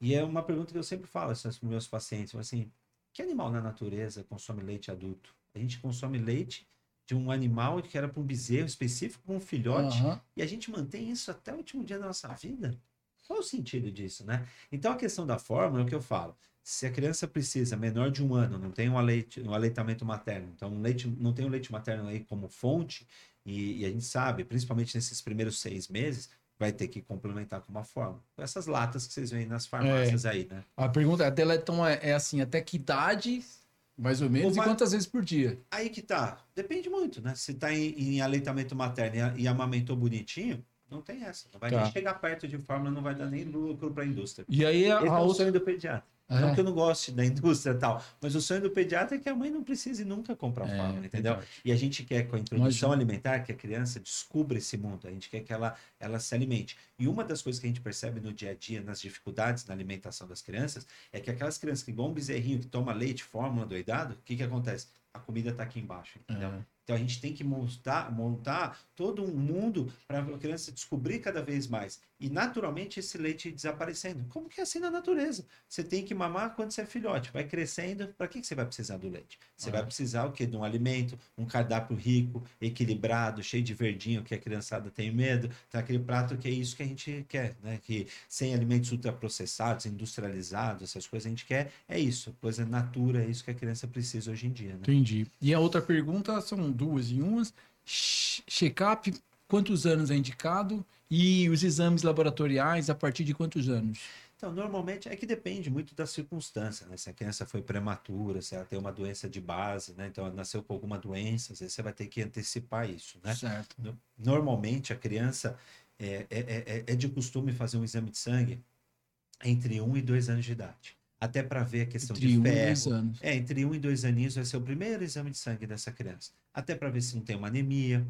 E é uma pergunta que eu sempre falo para os meus pacientes, assim, que animal na natureza consome leite adulto? A gente consome leite de um animal que era para um bezerro específico, para um filhote, Aham. e a gente mantém isso até o último dia da nossa vida? Qual o sentido disso, né? Então a questão da fórmula é o que eu falo. Se a criança precisa menor de um ano, não tem um, aleite, um aleitamento materno, então um leite, não tem o leite materno aí como fonte, e, e a gente sabe, principalmente nesses primeiros seis meses, vai ter que complementar com uma fórmula. Essas latas que vocês veem nas farmácias É. aí, né? A pergunta dela então é, é assim, até que idade, mais ou menos, Uma- e quantas vezes por dia? Aí que tá. Depende muito, né? Se tá em, em aleitamento materno e, e amamentou bonitinho, não tem essa. Não vai Tá. nem chegar perto de fórmula, não vai dar nem lucro para a indústria. E aí a, é a o outra... do pediatra. É. Não que eu não goste da indústria e tal, mas o sonho do pediatra é que a mãe não precise nunca comprar É, fórmula, entendeu? verdade. E a gente quer, com a introdução Imagina. alimentar, que a criança descubra esse mundo. A gente quer que ela, ela se alimente. E uma das coisas que a gente percebe no dia a dia, nas dificuldades na alimentação das crianças, é que aquelas crianças que, igual um bezerrinho que toma leite, fórmula, doidado, o que, que acontece? A comida está aqui embaixo, entendeu? É. Então a gente tem que montar, montar todo um mundo para a criança descobrir cada vez mais. E naturalmente esse leite desaparecendo. Como que é assim na natureza? Você tem que mamar quando você é filhote. Vai crescendo. Para que, que você vai precisar do leite? Você Ah. vai precisar o quê? De um alimento, um cardápio rico, equilibrado, cheio de verdinho, que a criançada tem medo. Então aquele prato que é isso que a gente quer, né? Que sem alimentos ultraprocessados, industrializados, essas coisas a gente quer. É isso. Coisa natura, é isso que a criança precisa hoje em dia, né? Entendi. E a outra pergunta são duas em umas. Ch- Check-up, quantos anos é indicado? E os exames laboratoriais, a partir de quantos anos? Então, normalmente é que depende muito da circunstância, né? Se a criança foi prematura, se ela tem uma doença de base, né? Então, ela nasceu com alguma doença, às vezes você vai ter que antecipar isso, né? Certo. No- Normalmente, a criança é, é, é, é de costume fazer um exame de sangue entre 1 e 2 anos de idade. Até para ver a questão Entre de um e ferro. dois anos. É, entre um e dois aninhos vai ser o primeiro exame de sangue dessa criança. Até para ver se não tem uma anemia,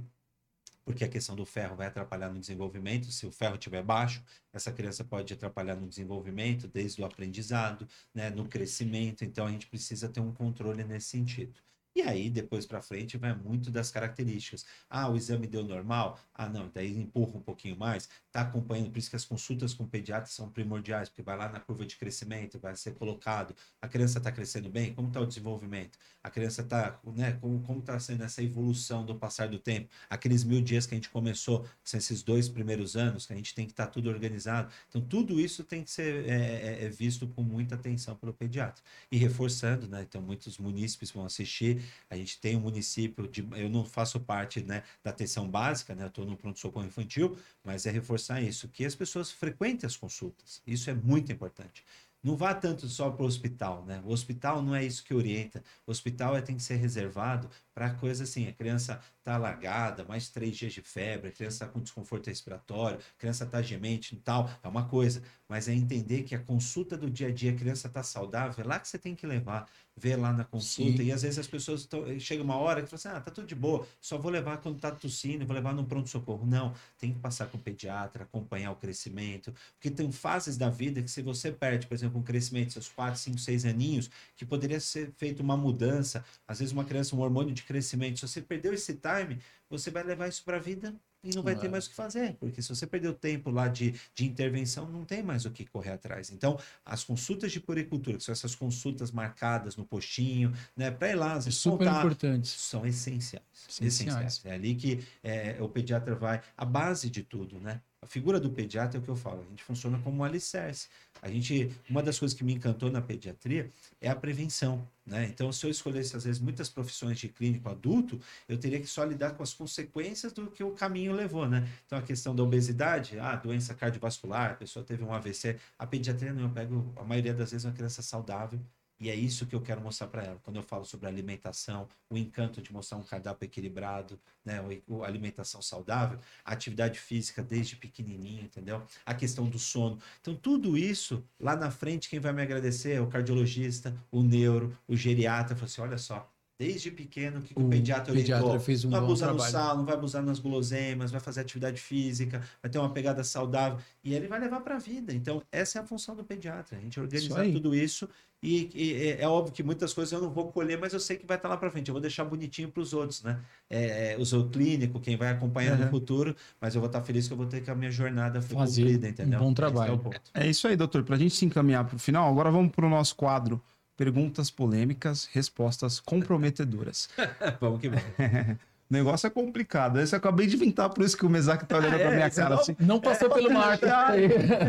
porque a questão do ferro vai atrapalhar no desenvolvimento. Se o ferro estiver baixo, essa criança pode atrapalhar no desenvolvimento, desde o aprendizado, né, no crescimento. Então a gente precisa ter um controle nesse sentido. E aí, depois para frente, vai muito das características. Ah, o exame deu normal? Ah, não, daí empurra um pouquinho mais. Está acompanhando, por isso que as consultas com o pediatra são primordiais, porque vai lá na curva de crescimento, vai ser colocado. A criança está crescendo bem? Como está o desenvolvimento? A criança está, né? Como está sendo essa evolução do passar do tempo? Aqueles mil dias que a gente começou, que são esses dois primeiros anos, que a gente tem que estar tudo organizado. Então, tudo isso tem que ser é, é, é visto com muita atenção pelo pediatra. E reforçando, né? Então, muitos munícipes vão assistir. A gente tem um município, de, eu não faço parte né, da atenção básica, né? Estou no pronto-socorro infantil, mas é reforçar isso, que as pessoas frequentem as consultas. Isso é muito importante. Não vá tanto só para o hospital, né? O hospital não é isso que orienta. O hospital é, tem que ser reservado para coisa assim, a criança está alagada, mais três dias de febre, a criança está com desconforto respiratório, a criança está gemente e tal, é uma coisa. Mas é entender que a consulta do dia a dia, a criança está saudável, é lá que você tem que levar, ver lá na consulta. Sim. E às vezes as pessoas tão, chega uma hora que falam assim, ah, tá tudo de boa, só vou levar quando tá tossindo, vou levar no pronto-socorro. Não, tem que passar com o pediatra, acompanhar o crescimento, porque tem fases da vida que se você perde, por exemplo, um crescimento, seus 4, 5, 6 aninhos, que poderia ser feita uma mudança, às vezes uma criança, um hormônio de crescimento, se você perdeu esse time, você vai levar isso para a vida e não vai É. ter mais o que fazer, porque se você perdeu tempo lá de, de intervenção, não tem mais o que correr atrás. Então, as consultas de puricultura, que são essas consultas marcadas no postinho, né, para ir lá, às É super voltar, importante. são essenciais. Essenciais. Essenciais. É ali que é, o pediatra vai, a base de tudo, né? A figura do pediatra é o que eu falo, a gente funciona como um alicerce. A gente, uma das coisas que me encantou na pediatria é a prevenção, né? Então, se eu escolhesse às vezes muitas profissões de clínico adulto, eu teria que só lidar com as consequências do que o caminho levou, né? Então, a questão da obesidade, ah, doença cardiovascular, a pessoa teve um AVC, a pediatria não, eu pego a maioria das vezes uma criança saudável e é isso que eu quero mostrar para ela. Quando eu falo sobre alimentação, o encanto de mostrar um cardápio equilibrado, né, o, alimentação saudável, atividade física desde pequenininho, entendeu? A questão do sono. Então, tudo isso, lá na frente, quem vai me agradecer é o cardiologista, o neuro, o geriatra. Fala assim: olha só, desde pequeno, o que, que o, O pediatra pediatra orientou? fez um não vai bom abusar no trabalho. sal, não vai abusar nas guloseimas, vai fazer atividade física, vai ter uma pegada saudável e ele vai levar para a vida. Então, essa é a função do pediatra, a gente organizar aí. tudo isso e, e é- é óbvio que muitas coisas eu não vou colher, mas eu sei que vai estar lá para frente. Eu vou deixar bonitinho para os outros, né? É, é, o seu clínico, quem vai acompanhar no Uhum. futuro, mas eu vou estar feliz que eu vou ter que a minha jornada foi Fazer cumprida, um entendeu? bom Esse trabalho. É o ponto. É isso aí, doutor. Para a gente se encaminhar para o final, agora vamos para o nosso quadro Perguntas polêmicas, respostas comprometedoras. Vamos que vamos. O negócio é complicado. Esse eu acabei de inventar, por isso que o Mesaque tá olhando Ah, pra é? minha cara não? assim. Não passou pelo marketing.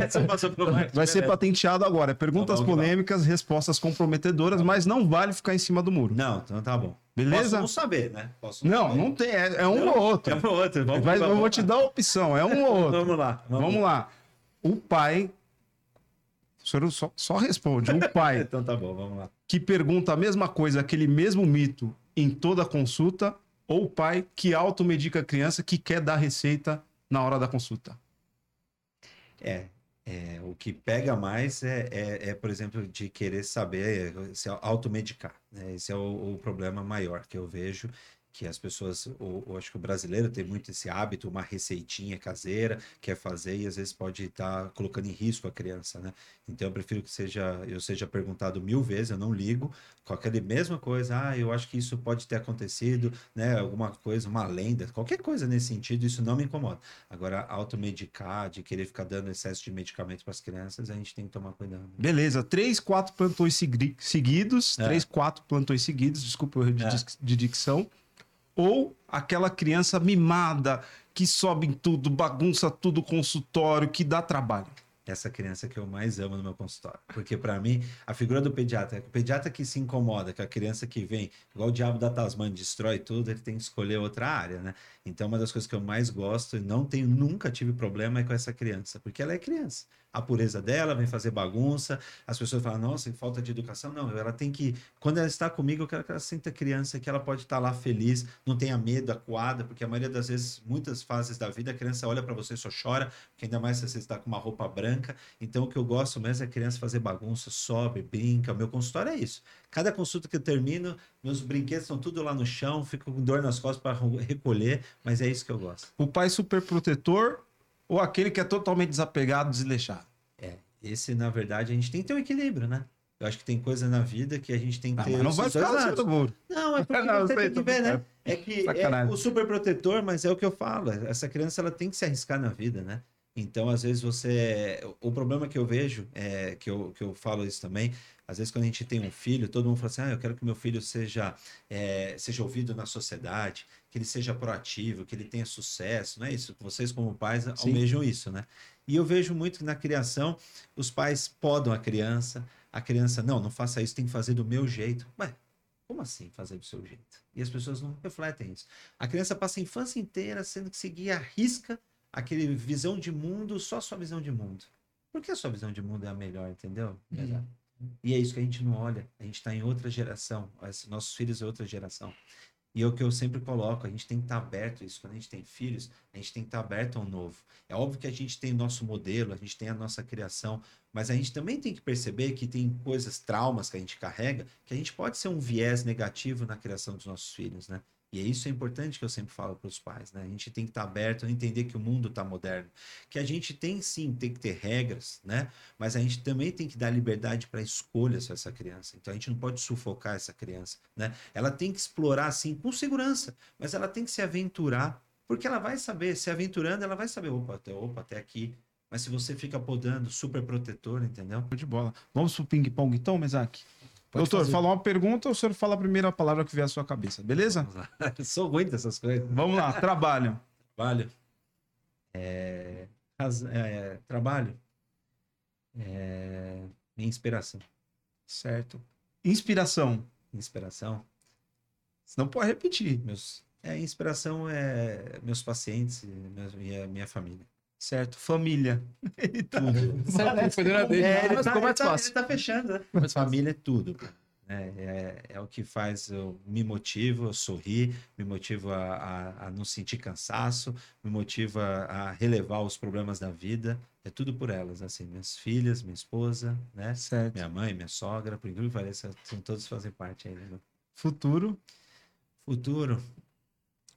Você passou pelo marketing, Vai ser patenteado agora. Perguntas Tá bom, polêmicas, respostas comprometedoras, mas não vale ficar em cima do muro. Não, então tá bom. Beleza? Posso não saber, né? Posso Não, saber. não tem. É, é um ou outro. É um ou outro. Vamos, eu vamos vou te dar a opção, é um ou outro. Vamos lá. Vamos lá. O pai. O senhor só, só responde. O pai Então tá bom, vamos lá. que pergunta a mesma coisa, aquele mesmo mito em toda consulta, ou o pai que automedica a criança que quer dar receita na hora da consulta? É, é, o que pega mais é, é, é, por exemplo, de querer saber, se automedicar. Né? Esse é o, o problema maior que eu vejo, que as pessoas, eu acho que o brasileiro tem muito esse hábito, uma receitinha caseira, quer fazer e às vezes pode estar colocando em risco a criança, né? Então eu prefiro que seja, eu seja perguntado mil vezes, eu não ligo, com aquela mesma coisa, ah, eu acho que isso pode ter acontecido, né? Alguma coisa, uma lenda, qualquer coisa nesse sentido, isso não me incomoda. Agora, automedicar, de querer ficar dando excesso de medicamento para as crianças, a gente tem que tomar cuidado. Beleza, três, quatro plantões segui- seguidos, É. três, quatro plantões seguidos, desculpa o erro de, É. de dicção, ou aquela criança mimada que sobe em tudo, bagunça tudo, consultório, que dá trabalho. Essa criança que eu mais amo no meu consultório. Porque, para mim, a figura do pediatra, o pediatra que se incomoda com a criança que vem, igual o diabo da Tasmania, destrói tudo, ele tem que escolher outra área, né? Então, uma das coisas que eu mais gosto e não tenho, nunca tive problema é com essa criança, porque ela é criança. A pureza dela vem fazer bagunça, as pessoas falam, nossa, falta de educação. Não, ela tem que. Quando ela está comigo, eu quero que ela sinta criança, que ela pode estar lá feliz, não tenha medo, acuada, porque a maioria das vezes, muitas fases da vida, a criança olha para você e só chora, porque ainda mais se você está com uma roupa branca. Então, o que eu gosto mesmo é a criança fazer bagunça, sobe, brinca. O meu consultório é isso. Cada consulta que eu termino, meus brinquedos estão tudo lá no chão, fico com dor nas costas para recolher, mas é isso que eu gosto. O pai super protetor ou aquele que é totalmente desapegado, desleixado? É, esse, na verdade, a gente tem que ter um equilíbrio, né? Eu acho que tem coisa na vida que a gente tem que Ah, ter. mas não vai ficar em cima lados. do muro. Não, é porque Não, você tem que ver, né? É que é Sacanagem. o super protetor, mas é o que eu falo. Essa criança ela tem que se arriscar na vida, né? Então, às vezes, você. O problema que eu vejo, é, que, eu, que eu falo isso também, às vezes, quando a gente tem um filho, todo mundo fala assim: ah, eu quero que meu filho seja, é, seja ouvido na sociedade, que ele seja proativo, que ele tenha sucesso, não é isso? Vocês, como pais, Sim. almejam isso, né? E eu vejo muito que na criação, os pais podam a criança, a criança, não, não faça isso, tem que fazer do meu jeito. Ué, como assim fazer do seu jeito? E as pessoas não refletem isso. A criança passa a infância inteira sendo que seguir a risca aquele visão de mundo, só a sua visão de mundo. Por que a sua visão de mundo é a melhor, entendeu? Uhum. E é isso que a gente não olha. A gente está em outra geração. Os nossos filhos é outra geração. E é o que eu sempre coloco, a gente tem que estar aberto a isso. Quando a gente tem filhos, a gente tem que estar aberto ao novo. É óbvio que a gente tem o nosso modelo, a gente tem a nossa criação, mas a gente também tem que perceber que tem coisas, traumas que a gente carrega, que a gente pode ser um viés negativo na criação dos nossos filhos, né? E é isso é importante que eu sempre falo para os pais, né? A gente tem que estar aberto a entender que o mundo está moderno, que a gente tem sim, tem que ter regras, né? Mas a gente também tem que dar liberdade para escolhas para essa criança. Então a gente não pode sufocar essa criança, né? Ela tem que explorar assim com segurança, mas ela tem que se aventurar, porque ela vai saber, se aventurando, ela vai saber, opa, até, opa, até aqui. Mas se você fica podando, super protetor, entendeu? De bola. Vamos pro ping-pong então, Mesaque? Pode Doutor, fazer. fala uma pergunta, o senhor fala a primeira palavra que vier à sua cabeça, beleza? Sou ruim dessas coisas. Vamos lá, trabalho. Trabalho. É, é, trabalho. É, minha inspiração. Certo. Inspiração. Inspiração. Não pode repetir. Meus, é, inspiração é meus pacientes e minha, minha família. Certo. Família. Eita. Certo, foi dando a dele. É, ele, Mas tá, ficou ele, mais tá, fácil. ele tá fechando, né? Mais fácil. Família é tudo. É, é, é o que faz eu me motiva a sorrir, me motiva a, a, a não sentir cansaço, me motiva a relevar os problemas da vida. É tudo por elas, assim, minhas filhas, minha esposa, né? Certo. Minha mãe, minha sogra, por incrível que pareça, são todos fazem parte aí, né? Futuro. Futuro.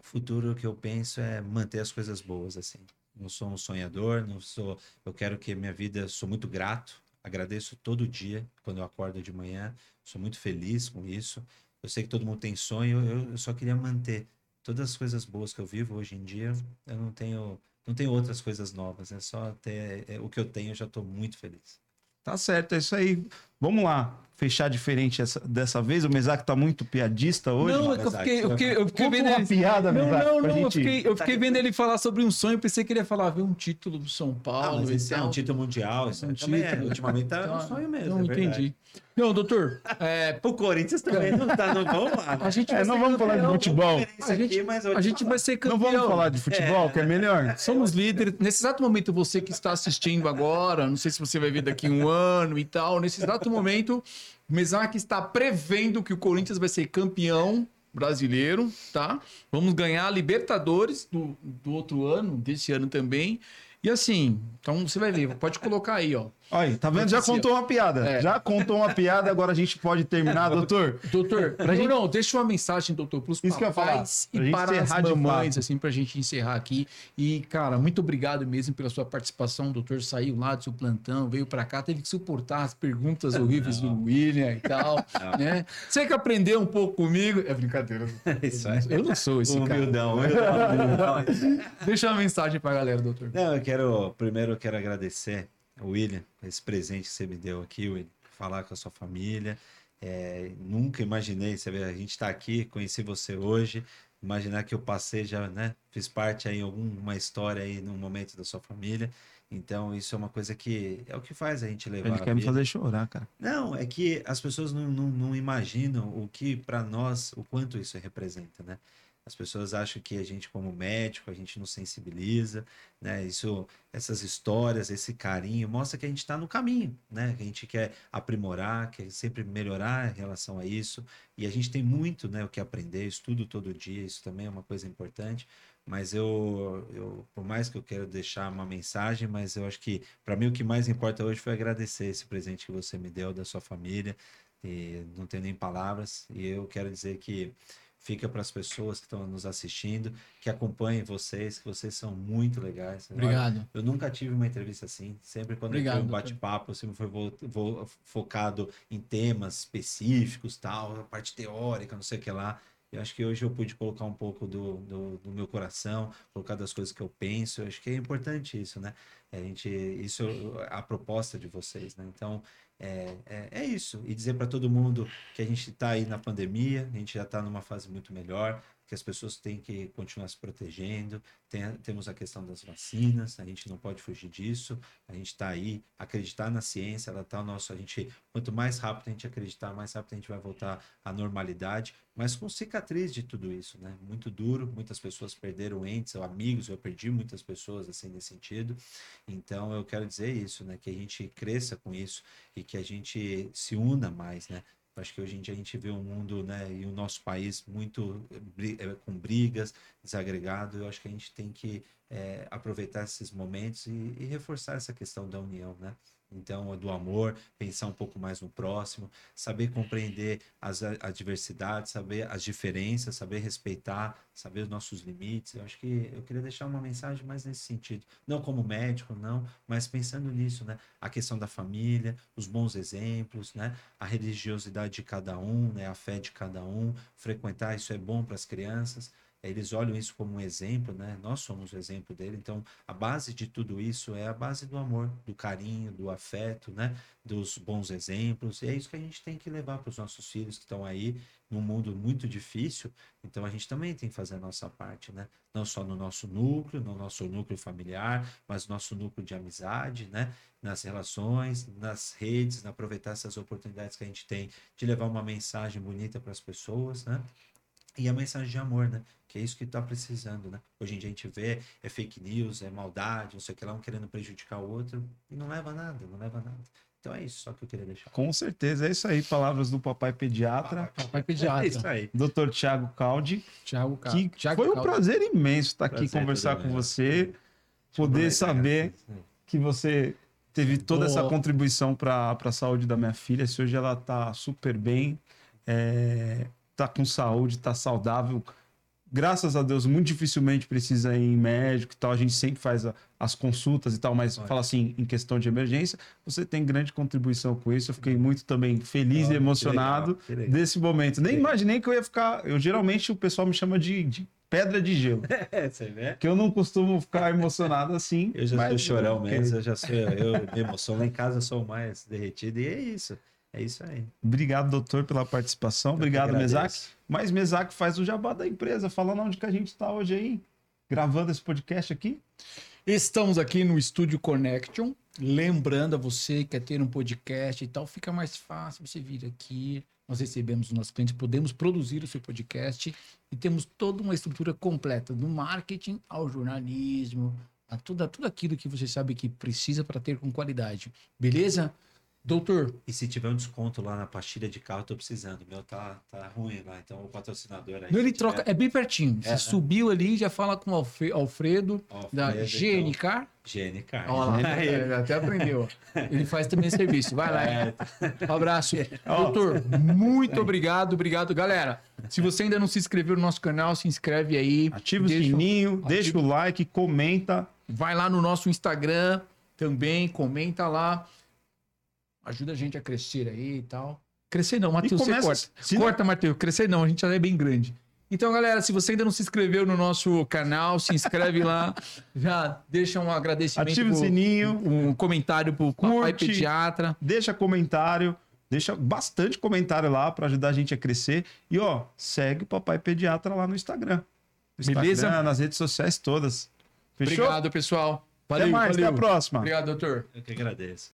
Futuro que eu penso é manter as coisas boas, assim. Não sou um sonhador, não sou. Eu quero que minha vida. Sou muito grato. Agradeço todo dia quando eu acordo de manhã. Sou muito feliz com isso. Eu sei que todo mundo tem sonho. Eu, eu só queria manter todas as coisas boas que eu vivo hoje em dia. Eu não tenho. Não tenho outras coisas novas. É só ter é, o que eu tenho. Eu já estou muito feliz. Tá certo, é isso aí. Vamos lá, fechar diferente essa- dessa vez. O Mesac tá muito piadista hoje. Não, é que eu fiquei, eu fiquei, eu fiquei vendo uma ele... piada, Não, Mesac, não, não, eu gente- fiquei, eu fiquei vendo ele falar sobre um sonho, pensei que ele ia falar, ver um título do São Ah, Paulo e esse é um título mundial, isso Um também é, título. ultimamente tá Então, um sonho mesmo, Não, é entendi. Não, doutor, é, O Corinthians também não tá, não vamos lá. a gente É, vai não ser vamos falar de campeão. futebol. Isso aqui, mas eu A gente vai ser Não campeão. vamos falar de futebol, que é melhor. Somos líderes. Nesse exato momento, você que está assistindo agora, não sei se você vai ver daqui um ano e tal, nesse exato momento, o Mesac está prevendo que o Corinthians vai ser campeão brasileiro, tá? Vamos ganhar a Libertadores do, do outro ano, desse ano também. E assim, então você vai ver, pode colocar aí, ó. Olha, tá vendo? Já contou uma piada. É. Já contou uma piada, agora a gente pode terminar, doutor. Doutor, não, gente- não, deixa uma mensagem, doutor, para os Isso que eu papais Pra e para as encerrar de mamães, assim, pra gente encerrar aqui. E, cara, muito obrigado mesmo pela sua participação. O doutor saiu lá do seu plantão, veio pra cá, teve que suportar as perguntas horríveis do William e tal, né? Você que aprendeu um pouco comigo... É brincadeira. Isso aí. Eu não sou esse cara. Humildão, humildão, humildão. Deixa uma mensagem pra galera, doutor. Não, eu quero, primeiro eu quero agradecer William, esse presente que você me deu aqui, William, falar com a sua família. É, nunca imaginei, você vê, a gente está aqui, conheci você hoje, imaginar que eu passei já, né, fiz parte aí em alguma história aí num momento da sua família. Então, isso é uma coisa que é o que faz a gente levar Ele a quer me fazer chorar, cara. Não, é que as pessoas não, não, não imaginam o que para nós, o quanto isso representa, né? As pessoas acham que a gente, como médico, a gente não sensibiliza, né? Isso, essas histórias, esse carinho, mostra que a gente está no caminho, né? Que a gente quer aprimorar, quer sempre melhorar em relação a isso. E a gente tem muito, né, o que aprender, estudo todo dia, isso também é uma coisa importante. Mas eu, eu, por mais que eu quero deixar uma mensagem, mas eu acho que para mim o que mais importa hoje foi agradecer esse presente que você me deu da sua família. E não tenho nem palavras. E eu quero dizer que fica para as pessoas que estão nos assistindo, que acompanhem vocês, que vocês são muito legais. Olha, Obrigado. eu nunca tive uma entrevista assim. Sempre quando Obrigado, eu fui um bate-papo, eu sempre foi vo- vo- focado em temas específicos, tal, a parte teórica, não sei o que lá. Eu acho que hoje eu pude colocar um pouco do, do, do meu coração, colocar das coisas que eu penso. Eu acho que é importante isso, né? A gente, isso é a proposta de vocês, né? Então, é, é, é isso. E dizer para todo mundo que a gente está aí na pandemia, a gente já está numa fase muito melhor, que as pessoas têm que continuar se protegendo. Tem, temos a questão das vacinas, a gente não pode fugir disso. A gente está aí, acreditar na ciência, ela está nosso. A gente, quanto mais rápido a gente acreditar, mais rápido a gente vai voltar à normalidade, mas com cicatriz de tudo isso, né? Muito duro, muitas pessoas perderam entes ou amigos, eu perdi muitas pessoas assim nesse sentido. Então eu quero dizer isso, né? Que a gente cresça com isso e que a gente se una mais, né? Acho que hoje em dia a gente vê um mundo, né, e o nosso país muito bri- eh, com brigas, desagregado. Eu acho que a gente tem que eh, aproveitar esses momentos e, e reforçar essa questão da união, né? Então, do amor, pensar um pouco mais no próximo, saber compreender as adversidades, saber as diferenças, saber respeitar, saber os nossos limites. Eu acho que eu queria deixar uma mensagem mais nesse sentido. Não como médico, não, mas pensando nisso, né? A questão da família, os bons exemplos, né? A religiosidade de cada um, né? A fé de cada um, frequentar isso é bom para as crianças. Eles olham isso como um exemplo, né? Nós somos o exemplo dele. Então, a base de tudo isso é a base do amor, do carinho, do afeto, né? Dos bons exemplos. E é isso que a gente tem que levar para os nossos filhos que estão aí num mundo muito difícil. Então, a gente também tem que fazer a nossa parte, né? Não só no nosso núcleo, no nosso núcleo familiar, mas no nosso núcleo de amizade, né? Nas relações, nas redes, aproveitar essas oportunidades que a gente tem de levar uma mensagem bonita para as pessoas, né? E a mensagem de amor, né? Que é isso que está precisando, né? Hoje em dia a gente vê, é fake news, é maldade, não sei o que lá, um querendo prejudicar o outro, e não leva a nada, não leva a nada. Então é isso só que eu queria deixar. Com certeza, é isso aí. Palavras do papai pediatra, Papai É pediatra. isso aí. Dr. Thiago Caldi, Thiago Ca- que Thiago foi um Caldi. prazer imenso estar aqui Prazer, conversar tudo com você, poder saber que você teve toda essa Boa. contribuição para a saúde da minha filha. Se hoje ela está super bem, é, tá com saúde, tá saudável. Graças a Deus, muito dificilmente precisa ir em médico e tal. A gente sempre faz a- as consultas e tal, mas Olha. fala assim, em questão de emergência, você tem grande contribuição com isso. Eu fiquei muito também feliz Olha, e que emocionado legal, que legal. desse momento. Nem imaginei que eu ia ficar. Eu geralmente o pessoal me chama de, de pedra de gelo, É, você vê? que eu não costumo ficar emocionado assim. Eu já mas- sou chorão mesmo, eu já sou, eu me emociono. Lá em casa eu sou mais derretido, e é isso. É isso aí. Obrigado, doutor, pela participação. Eu Obrigado. Mesac. Mas Mesac faz o jabá da empresa. Falando onde que a gente está hoje aí, gravando esse podcast aqui. Estamos aqui no Estúdio Connection. Lembrando a você que quer ter um podcast e tal, fica mais fácil você vir aqui. Nós recebemos os nossos clientes, podemos produzir o seu podcast e temos toda uma estrutura completa, do marketing ao jornalismo, a tudo, a tudo aquilo que você sabe que precisa para ter com qualidade. Beleza? Doutor, E se tiver um desconto lá na pastilha de carro, eu tô precisando. O meu tá, tá ruim lá, então o patrocinador aí. ele se tiver- troca, é bem pertinho. Você É, né? subiu ali, já fala com o Alfe- Alfredo, Alfredo, da então. GNK. GNK. Ó lá, ele até aprendeu. Ele faz também serviço. Vai lá. É, Um abraço. Doutor, muito obrigado, obrigado. Galera, se você ainda não se inscreveu no nosso canal, se inscreve aí. Ativa o Deixa- sininho, deixa o like, comenta. Vai lá no nosso Instagram também, comenta lá. Ajuda a gente a crescer aí e tal. Crescer não, Matheus, você começa- corta. se não- Corta, Matheus. Crescer não, a gente já é bem grande. Então, galera, se você ainda não se inscreveu no nosso canal, se inscreve lá. Já deixa um agradecimento. Ativa o sininho. Um comentário pro papai Curte. pediatra. Deixa comentário. Deixa bastante comentário lá para ajudar a gente a crescer. E ó, segue o Papai Pediatra lá no Instagram. No Instagram, Beleza? nas redes sociais todas. Fechou? Obrigado, pessoal. Valeu, Até mais, valeu. até a próxima. Obrigado, doutor. eu que agradeço.